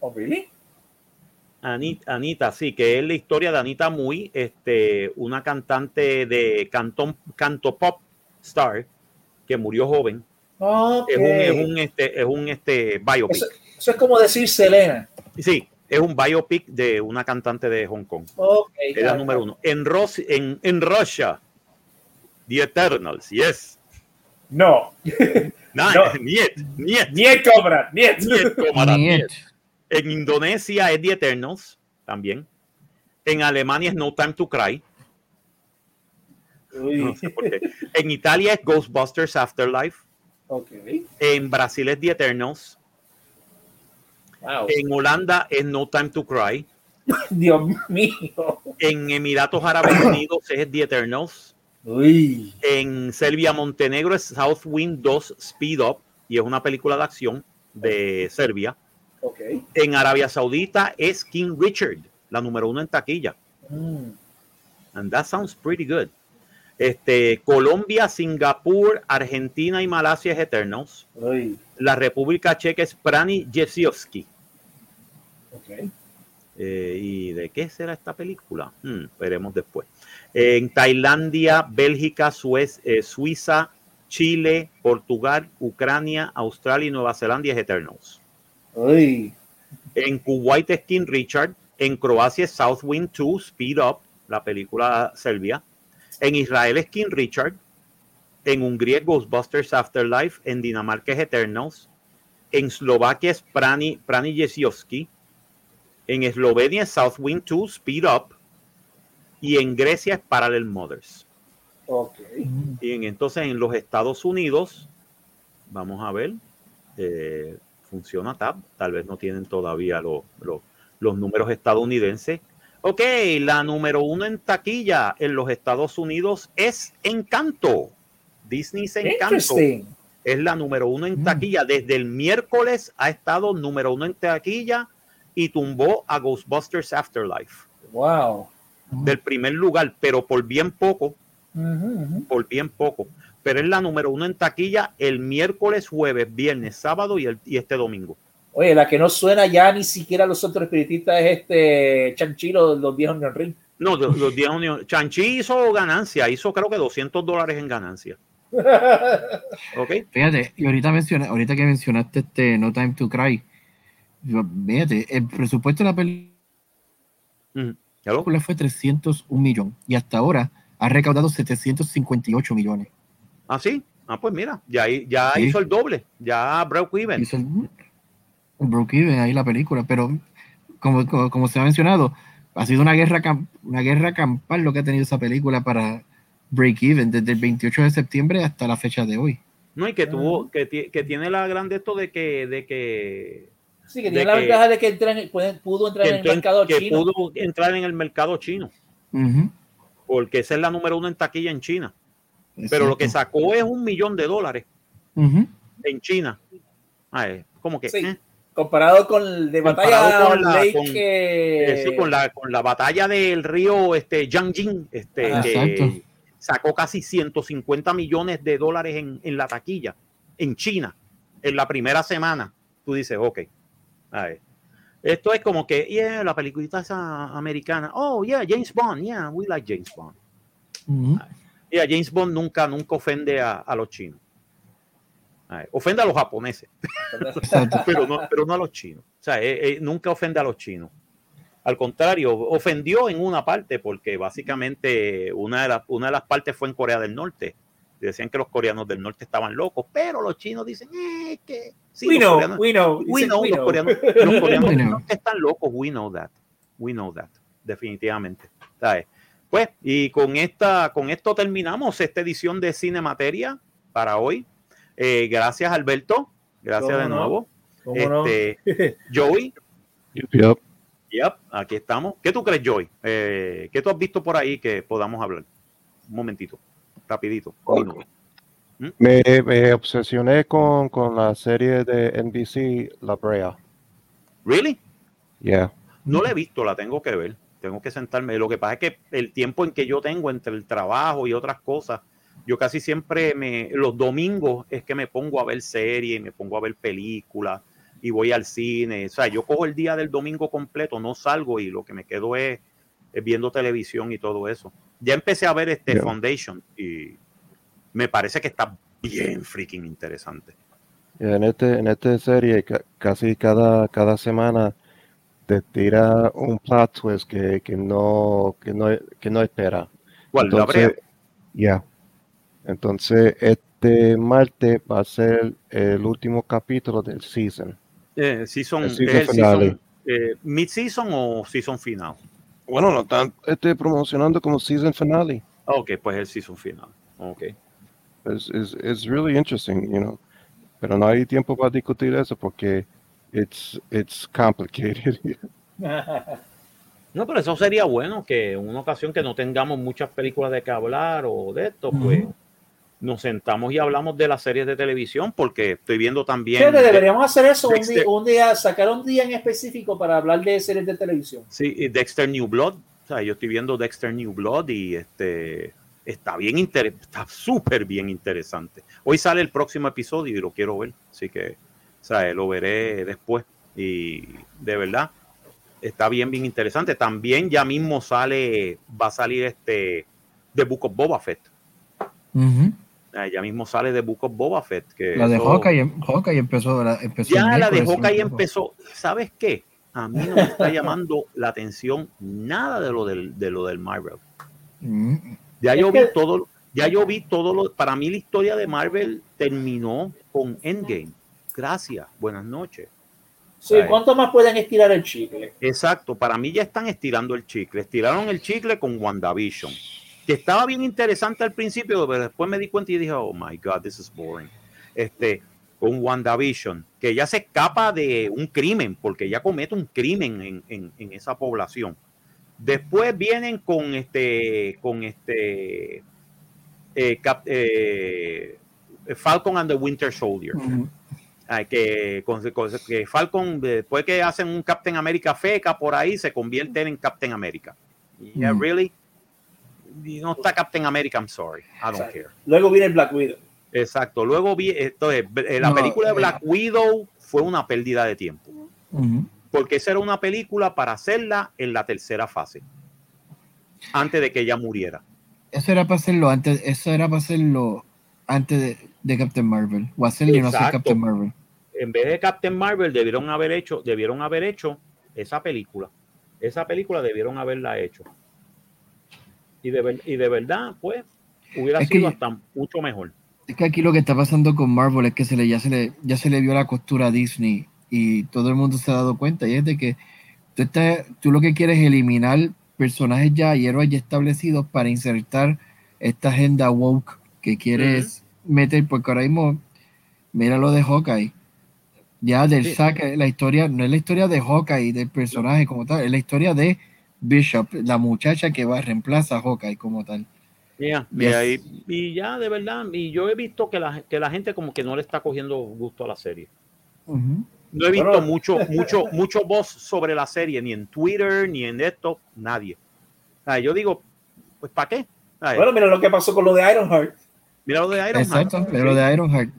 Oh, really? Anita, Anita, sí, que es la historia de Anita Muy, este, una cantante de cantón, canto pop star que murió joven. Es un, es un, este, es un este, biopic. Eso, eso es como decir Selena. Sí, es un biopic de una cantante de Hong Kong. Ok. Es la número uno. En, Ros en, en Russia, The Eternals, yes. No. <laughs> Nah, No. <laughs> Niet, niet, Niet cobra. Niet. niet, cámara, Niet. niet. En Indonesia es The Eternals, también. En Alemania es No Time to Cry. Uy. No sé por qué. En Italia es Ghostbusters Afterlife. Ok. En Brasil es The Eternals. Wow. En Holanda es No Time to Cry. <laughs> Dios mío. En Emiratos Árabes Unidos es The Eternals. Uy. En Serbia, Montenegro es South Wind 2 Speed Up. Y es una película de acción de Serbia. En Arabia Saudita es King Richard, la número uno en taquilla. Mm. And that sounds pretty good. Este, Colombia, Singapur, Argentina y Malasia es Eternals. Uy. La República Checa es Prani Jesiowski. Eh, ¿Y de qué será esta película? Hmm, veremos después. En Tailandia, Bélgica, Suez- eh, Suiza, Chile, Portugal, Ucrania, Australia y Nueva Zelanda es Eternals. Uy. En Kuwait es King Richard. En Croacia es South Wind 2, Speed Up, la película serbia. En Israel es King Richard. En Hungría es Ghostbusters Afterlife. En Dinamarca es Eternals. En Eslovaquia es Prani, Prani Jesiowski. En Eslovenia es South Wind 2, Speed Up. y en Grecia es Parallel Mothers. Ok. Y en- entonces en los Estados Unidos, vamos a ver, eh, funciona TAP, tal vez no tienen todavía lo- lo- los números estadounidenses. Ok, la número uno en taquilla en los Estados Unidos es Encanto. Disney's Encanto es la número uno en Mm. taquilla. Desde el miércoles ha estado número uno en taquilla y tumbó a Ghostbusters Afterlife Wow. del primer lugar, pero por bien poco, por bien poco. Pero es la número uno en taquilla el miércoles, jueves, viernes, sábado y, el, y este domingo. Oye, la que no suena ya ni siquiera a los otros espiritistas es este Chanchilo, los 10 Onion Ring. No, los, los días unidos. Chanchi hizo ganancia, hizo creo que 200 dólares en ganancia. <laughs> ¿Ok? Fíjate, y ahorita, menciona, ahorita que mencionaste este No Time to Cry, fíjate, el presupuesto de la película Ujú. Hello. fue 301 millones y hasta ahora ha recaudado 758 millones. Ah, sí. Ah, pues mira, ya, ya Sí. hizo el doble. Ya broke even. Hizo el, el broke even ahí la película, pero como, como, como se ha mencionado, ha sido una guerra, una guerra campal lo que ha tenido esa película para break even desde el 28 de septiembre hasta la fecha de hoy. No, y que tuvo, que, que tiene la grande esto de que, de que, Sí, que tiene la que- ventaja de que entra en- puede- pudo entrar que en el mercado que chino. pudo entrar en el mercado chino, porque esa es la número uno en taquilla en China. Pero lo que sacó es un millón de dólares en China. Ah, eh, como que Sí. eh, Comparado con el de batalla con la- Lake, con- eh, sí, con la con la batalla del río este Yangjing, este que Exacto. sacó casi 150 millones de dólares en, en la taquilla en China en la primera semana. Tú dices, ok. a ver. Esto es como que, yeah, la peliculita esa americana. Oh, yeah, James Bond. Yeah, we like James Bond. Yeah, James Bond nunca, nunca ofende a, a los chinos. A ver, ofende a los japoneses, <laughs> pero no, pero no a los chinos. O sea, eh, eh, nunca ofende a los chinos. Al contrario, ofendió en una parte, porque básicamente una de, las una de las partes fue en Corea del Norte. Decían que los coreanos del norte estaban locos, pero los chinos dicen eh, que sí, we los know, coreanos- we know, We dicen, know, we los know. coreanos, los coreanos <laughs> We del know. norte están locos. We know that. We know that. Definitivamente. ¿Sabes? Pues, y con esta, con esto terminamos esta edición de Cine Materia para hoy. Eh, gracias, Alberto. Gracias ¿Cómo de nuevo. Este, <laughs> Joey, Yup, yup. yep, aquí estamos. ¿Qué tú crees, Joey? Eh, ¿Qué tú has visto por ahí que podamos hablar? Un momentito, rapidito. Me, me obsesioné con, con la serie de NBC La Brea. ¿Really? Yeah. No la he visto, la tengo que ver. Tengo que sentarme. Lo que pasa es que el tiempo en que yo tengo entre el trabajo y otras cosas, yo casi siempre me, los domingos es que me pongo a ver series, me pongo a ver películas y voy al cine. O sea, yo cojo el día del domingo completo, no salgo y lo que me quedo es, es viendo televisión y todo eso. Ya empecé a ver este. Foundation y me parece que está bien freaking interesante. En este, en esta serie ca- casi cada, cada semana te tira un plot twist que, que no, que no, que no espera. ¿Cuál? Entonces, yeah. Entonces, este martes va a ser el último capítulo del season. Eh, season, el ¿es season el finale. season, eh, o season final? Bueno, no están este, promocionando como season finale. Ok, pues el season final. Ok. Es really interesting, you know. Pero no hay tiempo para discutir eso porque it's, it's complicated. <laughs> No, pero eso sería bueno que en una ocasión que no tengamos muchas películas de que hablar o de esto, pues nos sentamos y hablamos de las series de televisión porque estoy viendo también. Fíjate, deberíamos hacer eso un Dexter. día, un día, sacar un día en específico para hablar de series de televisión. Sí, y Dexter New Blood. O sea, yo estoy viendo Dexter New Blood y este está bien interesante, está súper bien interesante. Hoy sale el próximo episodio y lo quiero ver, así que o sea, lo veré después. Y de verdad, está bien, bien interesante. También ya mismo sale, va a salir este The Book of Boba Fett. Eh, Ya mismo sale The Book of Boba Fett. Que La de eso- Hawkeye, Hawkeye empezó, la- empezó Ya la de Hawkeye empezó. ¿Sabes qué? A mí no me está llamando la atención nada de lo del, de lo del Marvel. Mm, Ya Es yo que- vi todo, ya yo vi todo lo. Para mí la historia de Marvel terminó con Endgame. Gracias, buenas noches. Sí, ¿cuánto más pueden estirar el chicle? Exacto, para mí ya están estirando el chicle. Estiraron el chicle con WandaVision, que estaba bien interesante al principio, pero después me di cuenta y dije, oh my God, this is boring. Este, con WandaVision, que ya se escapa de un crimen, porque ya comete un crimen en, en, en esa población. Después vienen con este, con este eh, cap, eh, Falcon and the Winter Soldier. Uh -huh. Ay, que, que, Falcon, después que hacen un Captain America feca por ahí, se convierte en Captain America. Yeah, mm. really? No está Captain America, I'm sorry. I don't care. Luego viene Black Widow. Exacto. Luego vi, entonces, la no, película de Black eh, Widow fue una pérdida de tiempo. Uh -huh. Porque esa era una película para hacerla en la tercera fase. Antes de que ella muriera. Eso era para hacerlo antes, eso era para hacerlo antes de, de Captain Marvel o hacerle no hacer Captain Marvel. En vez de Captain Marvel debieron haber hecho, debieron haber hecho esa película. Esa película debieron haberla hecho. Y de, y de verdad, pues, hubiera es sido que, hasta mucho mejor. Es que aquí lo que está pasando con Marvel es que se le, ya, se le, ya se le vio la costura a Disney y todo el mundo se ha dado cuenta. Y es de que tú, estás, tú lo que quieres es eliminar personajes ya y héroes ya establecidos para insertar esta agenda woke que quieres. Meter, porque ahora mismo, mira lo de Hawkeye. Ya del sí. saque, la historia, no es la historia de Hawkeye, del personaje como tal, es la historia de Bishop, la muchacha que va a reemplazar a Hawkeye como tal. Yeah, yes. y, y, ya de verdad, y yo he visto que la, que la gente como que no le está cogiendo gusto a la serie. Uh -huh. No he visto mucho, mucho, mucho voz sobre la serie, ni en Twitter, ni en esto, nadie. sea, yo digo, pues ¿para qué? Bueno, mira lo que pasó con lo de Ironheart. Mira lo de Ironheart. Exacto, mira lo de Ironheart.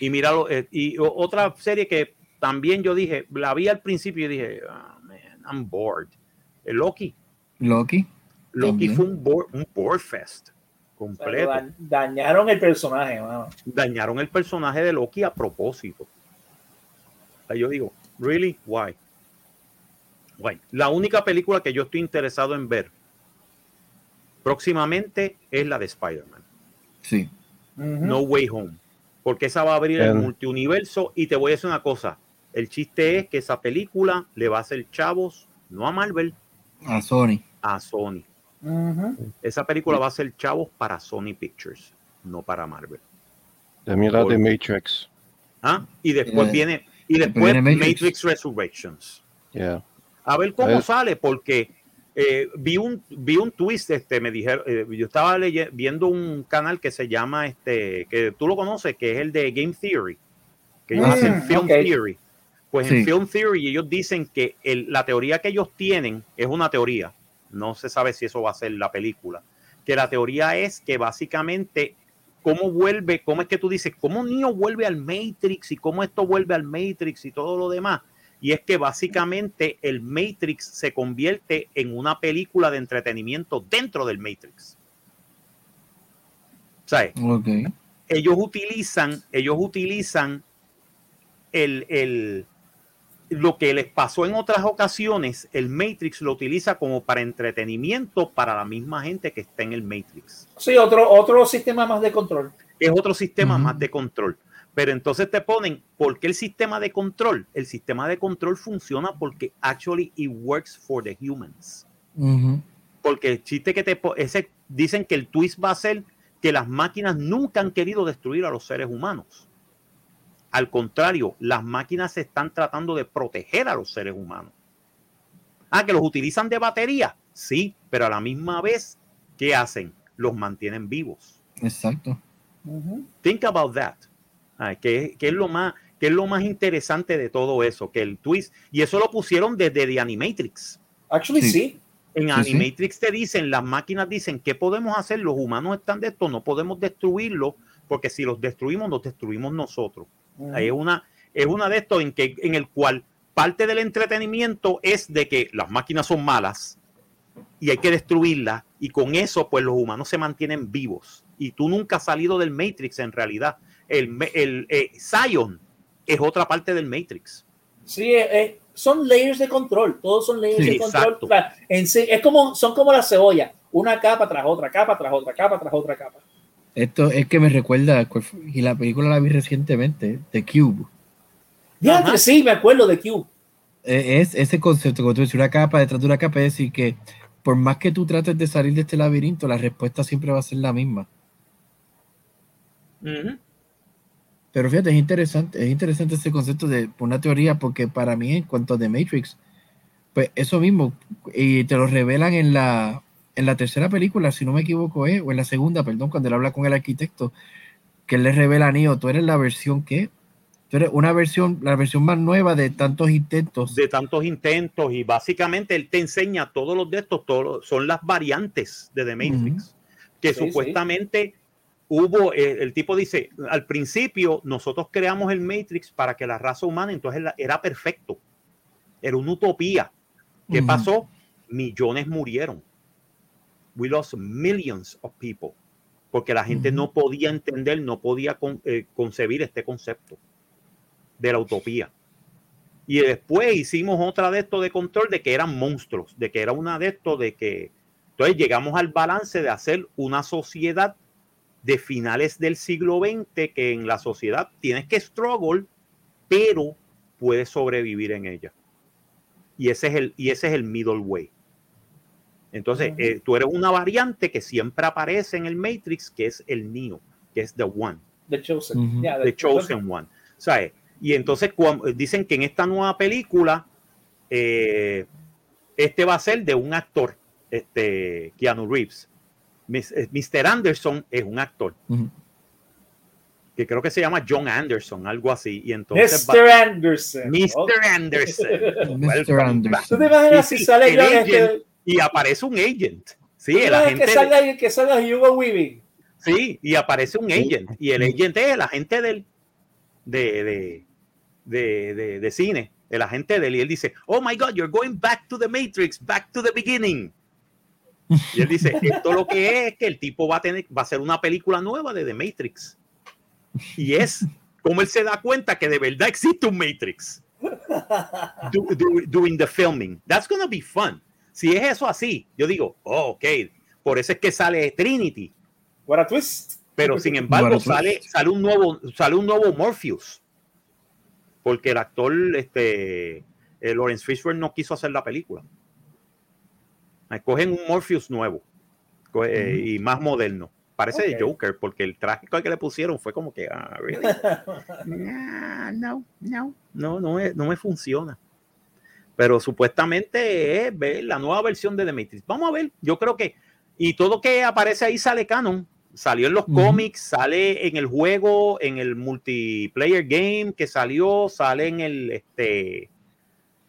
Y mira, eh, y otra serie que también yo dije, la vi al principio y dije, oh, man, I'm bored. El Loki. Loki. Loki también. fue un board, un board fest completo. O sea, dañaron el personaje, mano. Dañaron el personaje de Loki a propósito. O sea, yo digo, really, why? Why? La única película que yo estoy interesado en ver próximamente es la de Spider-Man. Sí. Uh -huh. No Way Home. Porque esa va a abrir el multiuniverso. Y te voy a decir una cosa. El chiste es que esa película le va a hacer chavos, no a Marvel. A Sony. A Sony. Uh -huh. Esa película va a ser chavos para Sony Pictures, no para Marvel. De mira de Matrix. ¿Ah? Y después yeah. viene, y después viene Matrix. Matrix Resurrections. Yeah. A ver cómo a ver. sale, porque eh, vi un vi un twist este me dijeron eh, yo estaba viendo un canal que se llama este que tú lo conoces que es el de Game Theory que ellos mm, hacen Film okay. Theory pues sí. en Film Theory ellos dicen que el, la teoría que ellos tienen es una teoría no se sabe si eso va a ser la película que la teoría es que básicamente cómo vuelve cómo es que tú dices cómo niño vuelve al Matrix y cómo esto vuelve al Matrix y todo lo demás y es que básicamente el Matrix se convierte en una película de entretenimiento dentro del Matrix. ¿Sabes? Okay. Ellos utilizan, ellos utilizan el, el, lo que les pasó en otras ocasiones, el Matrix lo utiliza como para entretenimiento para la misma gente que está en el Matrix. Sí, otro, otro sistema más de control. Es otro sistema uh -huh. más de control. Pero entonces te ponen, ¿por qué el sistema de control? El sistema de control funciona porque actually it works for the humans. Uh -huh. Porque el chiste que te ese dicen que el twist va a ser que las máquinas nunca han querido destruir a los seres humanos. Al contrario, las máquinas están tratando de proteger a los seres humanos. Ah, que los utilizan de batería. Sí, pero a la misma vez, ¿qué hacen? Los mantienen vivos. Exacto. Uh -huh. Think about that. Ay, que, que, es lo más, que es lo más interesante de todo eso, que el twist, y eso lo pusieron desde The Animatrix. Actually, sí. sí. En sí, Animatrix sí. te dicen, las máquinas dicen, ¿qué podemos hacer? Los humanos están de esto, no podemos destruirlos, porque si los destruimos, los destruimos nosotros. Es, una, es una de estos en, que, en el cual parte del entretenimiento es de que las máquinas son malas y hay que destruirlas, y con eso, pues los humanos se mantienen vivos. Y tú nunca has salido del Matrix en realidad el, el eh, Zion es otra parte del Matrix. Sí, eh, eh son layers de control, todos son layers sí, de control. En sí, es como, son como la cebolla, una capa tras otra capa, tras otra capa, tras otra capa. Esto es que me recuerda, y la película la vi recientemente, The Cube. Sí, me acuerdo de Q. Eh, Es ese concepto, cuando tú dices una capa detrás de una capa, es decir que por más que tú trates de salir de este laberinto, la respuesta siempre va a ser la misma. Ujú. Pero fíjate, es interesante, es interesante ese concepto de una teoría, porque para mí, en cuanto a The Matrix, pues eso mismo, y te lo revelan en la, en la tercera película, si no me equivoco, es, o en la segunda, perdón, cuando él habla con el arquitecto, que él le revela a Neo, tú eres la versión que, tú eres una versión, la versión más nueva de tantos intentos. de tantos intentos y básicamente él te enseña todos los de estos, todos son las variantes de The Matrix, que Sí, sí. Hubo, eh, el tipo dice, al principio nosotros creamos el Matrix para que la raza humana entonces era perfecto, era una utopía. ¿Qué Ujú. pasó? Millones murieron. We lost millions of people. Porque la gente Ujú. no podía entender, no podía con- eh, concebir este concepto de la utopía. Y después hicimos otra de esto de control de que eran monstruos, de que era una de esto de que. Entonces llegamos al balance de hacer una sociedad de finales del siglo XX que en la sociedad tienes que struggle, pero puedes sobrevivir en ella. Y ese es el, y ese es el middle way. Entonces, eh, tú eres una variante que siempre aparece en el Matrix, que es el Neo, que es The One. The Chosen. The Chosen One. ¿Sabes? Y entonces cuan- dicen que en esta nueva película, eh, este va a ser de un actor, este, Keanu Reeves. Mis- eh, Mr. Anderson es un actor, que creo que se llama John Anderson, algo así. Y entonces Mr. Anderson. Mr. Anderson. <laughs> Mr. Anderson. ¿Tú te imaginas Y si sale el yo agent, Y aparece un agent. Sí, ¿tú te el agente. que salga, que salga Hugo Weaving? Sí, y aparece un agent. Y el agent es el agente del, de, de, de, de, de cine. El agente de él. Y él dice, oh my God, you're going back to the Matrix, back to the beginning. Y él dice, esto lo que es, es que el tipo va a tener, va a hacer una película nueva de The Matrix. Y es como él se da cuenta que de verdad existe un Matrix. Do- do- doing the filming. That's gonna be fun. Si es eso así, yo digo, oh, ok. Por eso es que sale Trinity. What a twist. Pero sin embargo, sale, sale un nuevo, sale un nuevo Morpheus. Porque el actor, este, eh, Lawrence Fishburne no quiso hacer la película. Escogen un Morpheus nuevo eh, y más moderno. Parece de Ok. Joker, porque el traje que le pusieron fue como que, ah, really? <laughs> Nah, no, no, no, no me, no me funciona. Pero supuestamente es ver la nueva versión de The Matrix. Vamos a ver, yo creo que, y todo que aparece ahí sale canon. Salió en los cómics, sale en el juego, en el multiplayer game que salió, sale en el, este,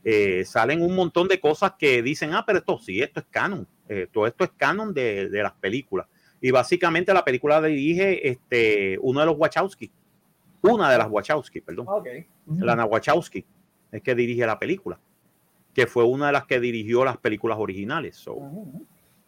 eh, salen un montón de cosas que dicen, ah, pero esto sí, esto es canon. Eh, todo esto es canon de, de las películas. Y básicamente la película la dirige este, uno de los Wachowski. Una de las Wachowski, perdón. Ok. Lana Wachowski es que dirige la película. Que fue una de las que dirigió las películas originales. so, Ujú.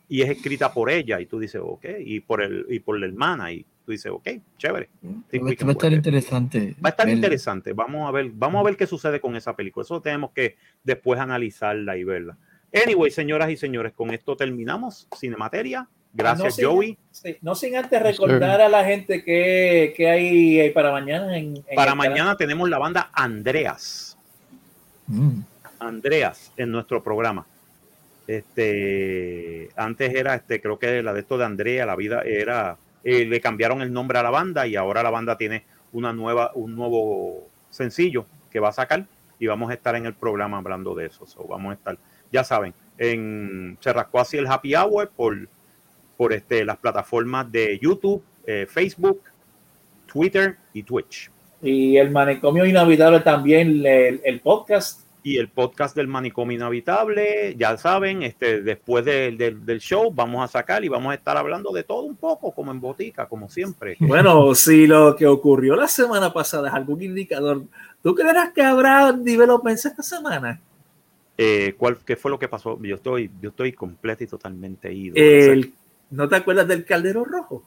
y es escrita por ella. Y tú dices, ok. Y por, el, y por la hermana. Y tú dices, ok, chévere. Think Va we a estar interesante. Va a estar verla. interesante. Vamos a ver, vamos a ver qué sucede con esa película. Eso tenemos que después analizarla y verla. Anyway, señoras y señores, con esto terminamos. Cinemateria. Gracias, No sin- Joey. sí, no sin antes recordar a la gente que, que hay eh, para mañana. En, en Para mañana tenemos la banda Andreas. Mm. Andreas en nuestro programa. Este, antes era, este, creo que la de esto de Andrea, la vida era, eh, le cambiaron el nombre a la banda y ahora la banda tiene una nueva, un nuevo sencillo que va a sacar y vamos a estar en el programa hablando de eso. So, vamos a estar, ya saben, en se rascó así el happy hour por, por este, las plataformas de YouTube, eh, Facebook, Twitter y Twitch. Y el manicomio inhabitable también, el, el podcast. Y el podcast del manicomio inhabitable, ya saben, este, después de- del- del show vamos a sacar y vamos a estar hablando de todo un poco, como en botica, como siempre. Bueno, si lo que ocurrió la semana pasada es algún indicador, ¿tú creerás que habrá developments esta semana? Eh, ¿cuál, ¿Qué fue lo que pasó? Yo estoy, yo estoy completo y totalmente ido. El, ¿No te acuerdas del caldero rojo?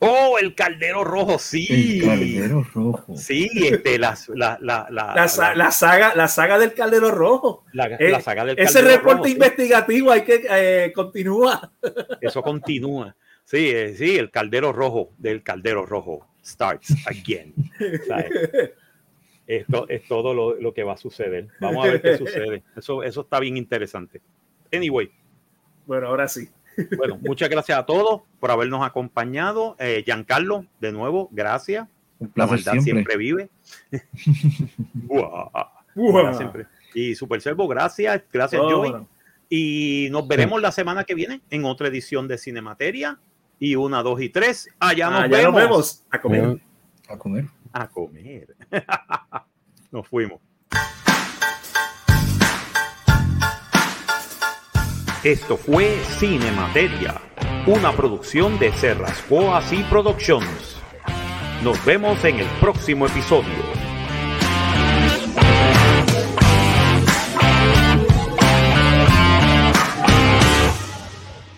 ¡Oh, el caldero rojo! Sí. El caldero rojo. Sí, este, las- la, la, la, La, sa- la saga, la saga del caldero rojo. la- eh, la saga del Ese caldero reporte rojo, sí. investigativo hay que eh, continúa. Eso continúa. Sí, eh, sí, el caldero rojo del caldero rojo starts again. Esto es todo lo, lo que va a suceder. Vamos a ver qué sucede. Eso, eso está bien interesante. Anyway, Bueno, ahora sí. Bueno, muchas gracias a todos por habernos acompañado. Eh, Giancarlo, de nuevo, gracias. Un La placer maldad siempre, siempre. vive. <laughs> Siempre. Y Super Servo, gracias. Gracias, Oh, Joey. bueno. Y nos veremos la semana que viene en otra edición de Cinemateria. Y una, dos y tres. Allá nos Ah, vemos. nos vemos. A comer. A comer. A comer. <laughs> nos fuimos. Esto fue Cinemateria, una producción de Serrascoa y Productions. Nos vemos en el próximo episodio.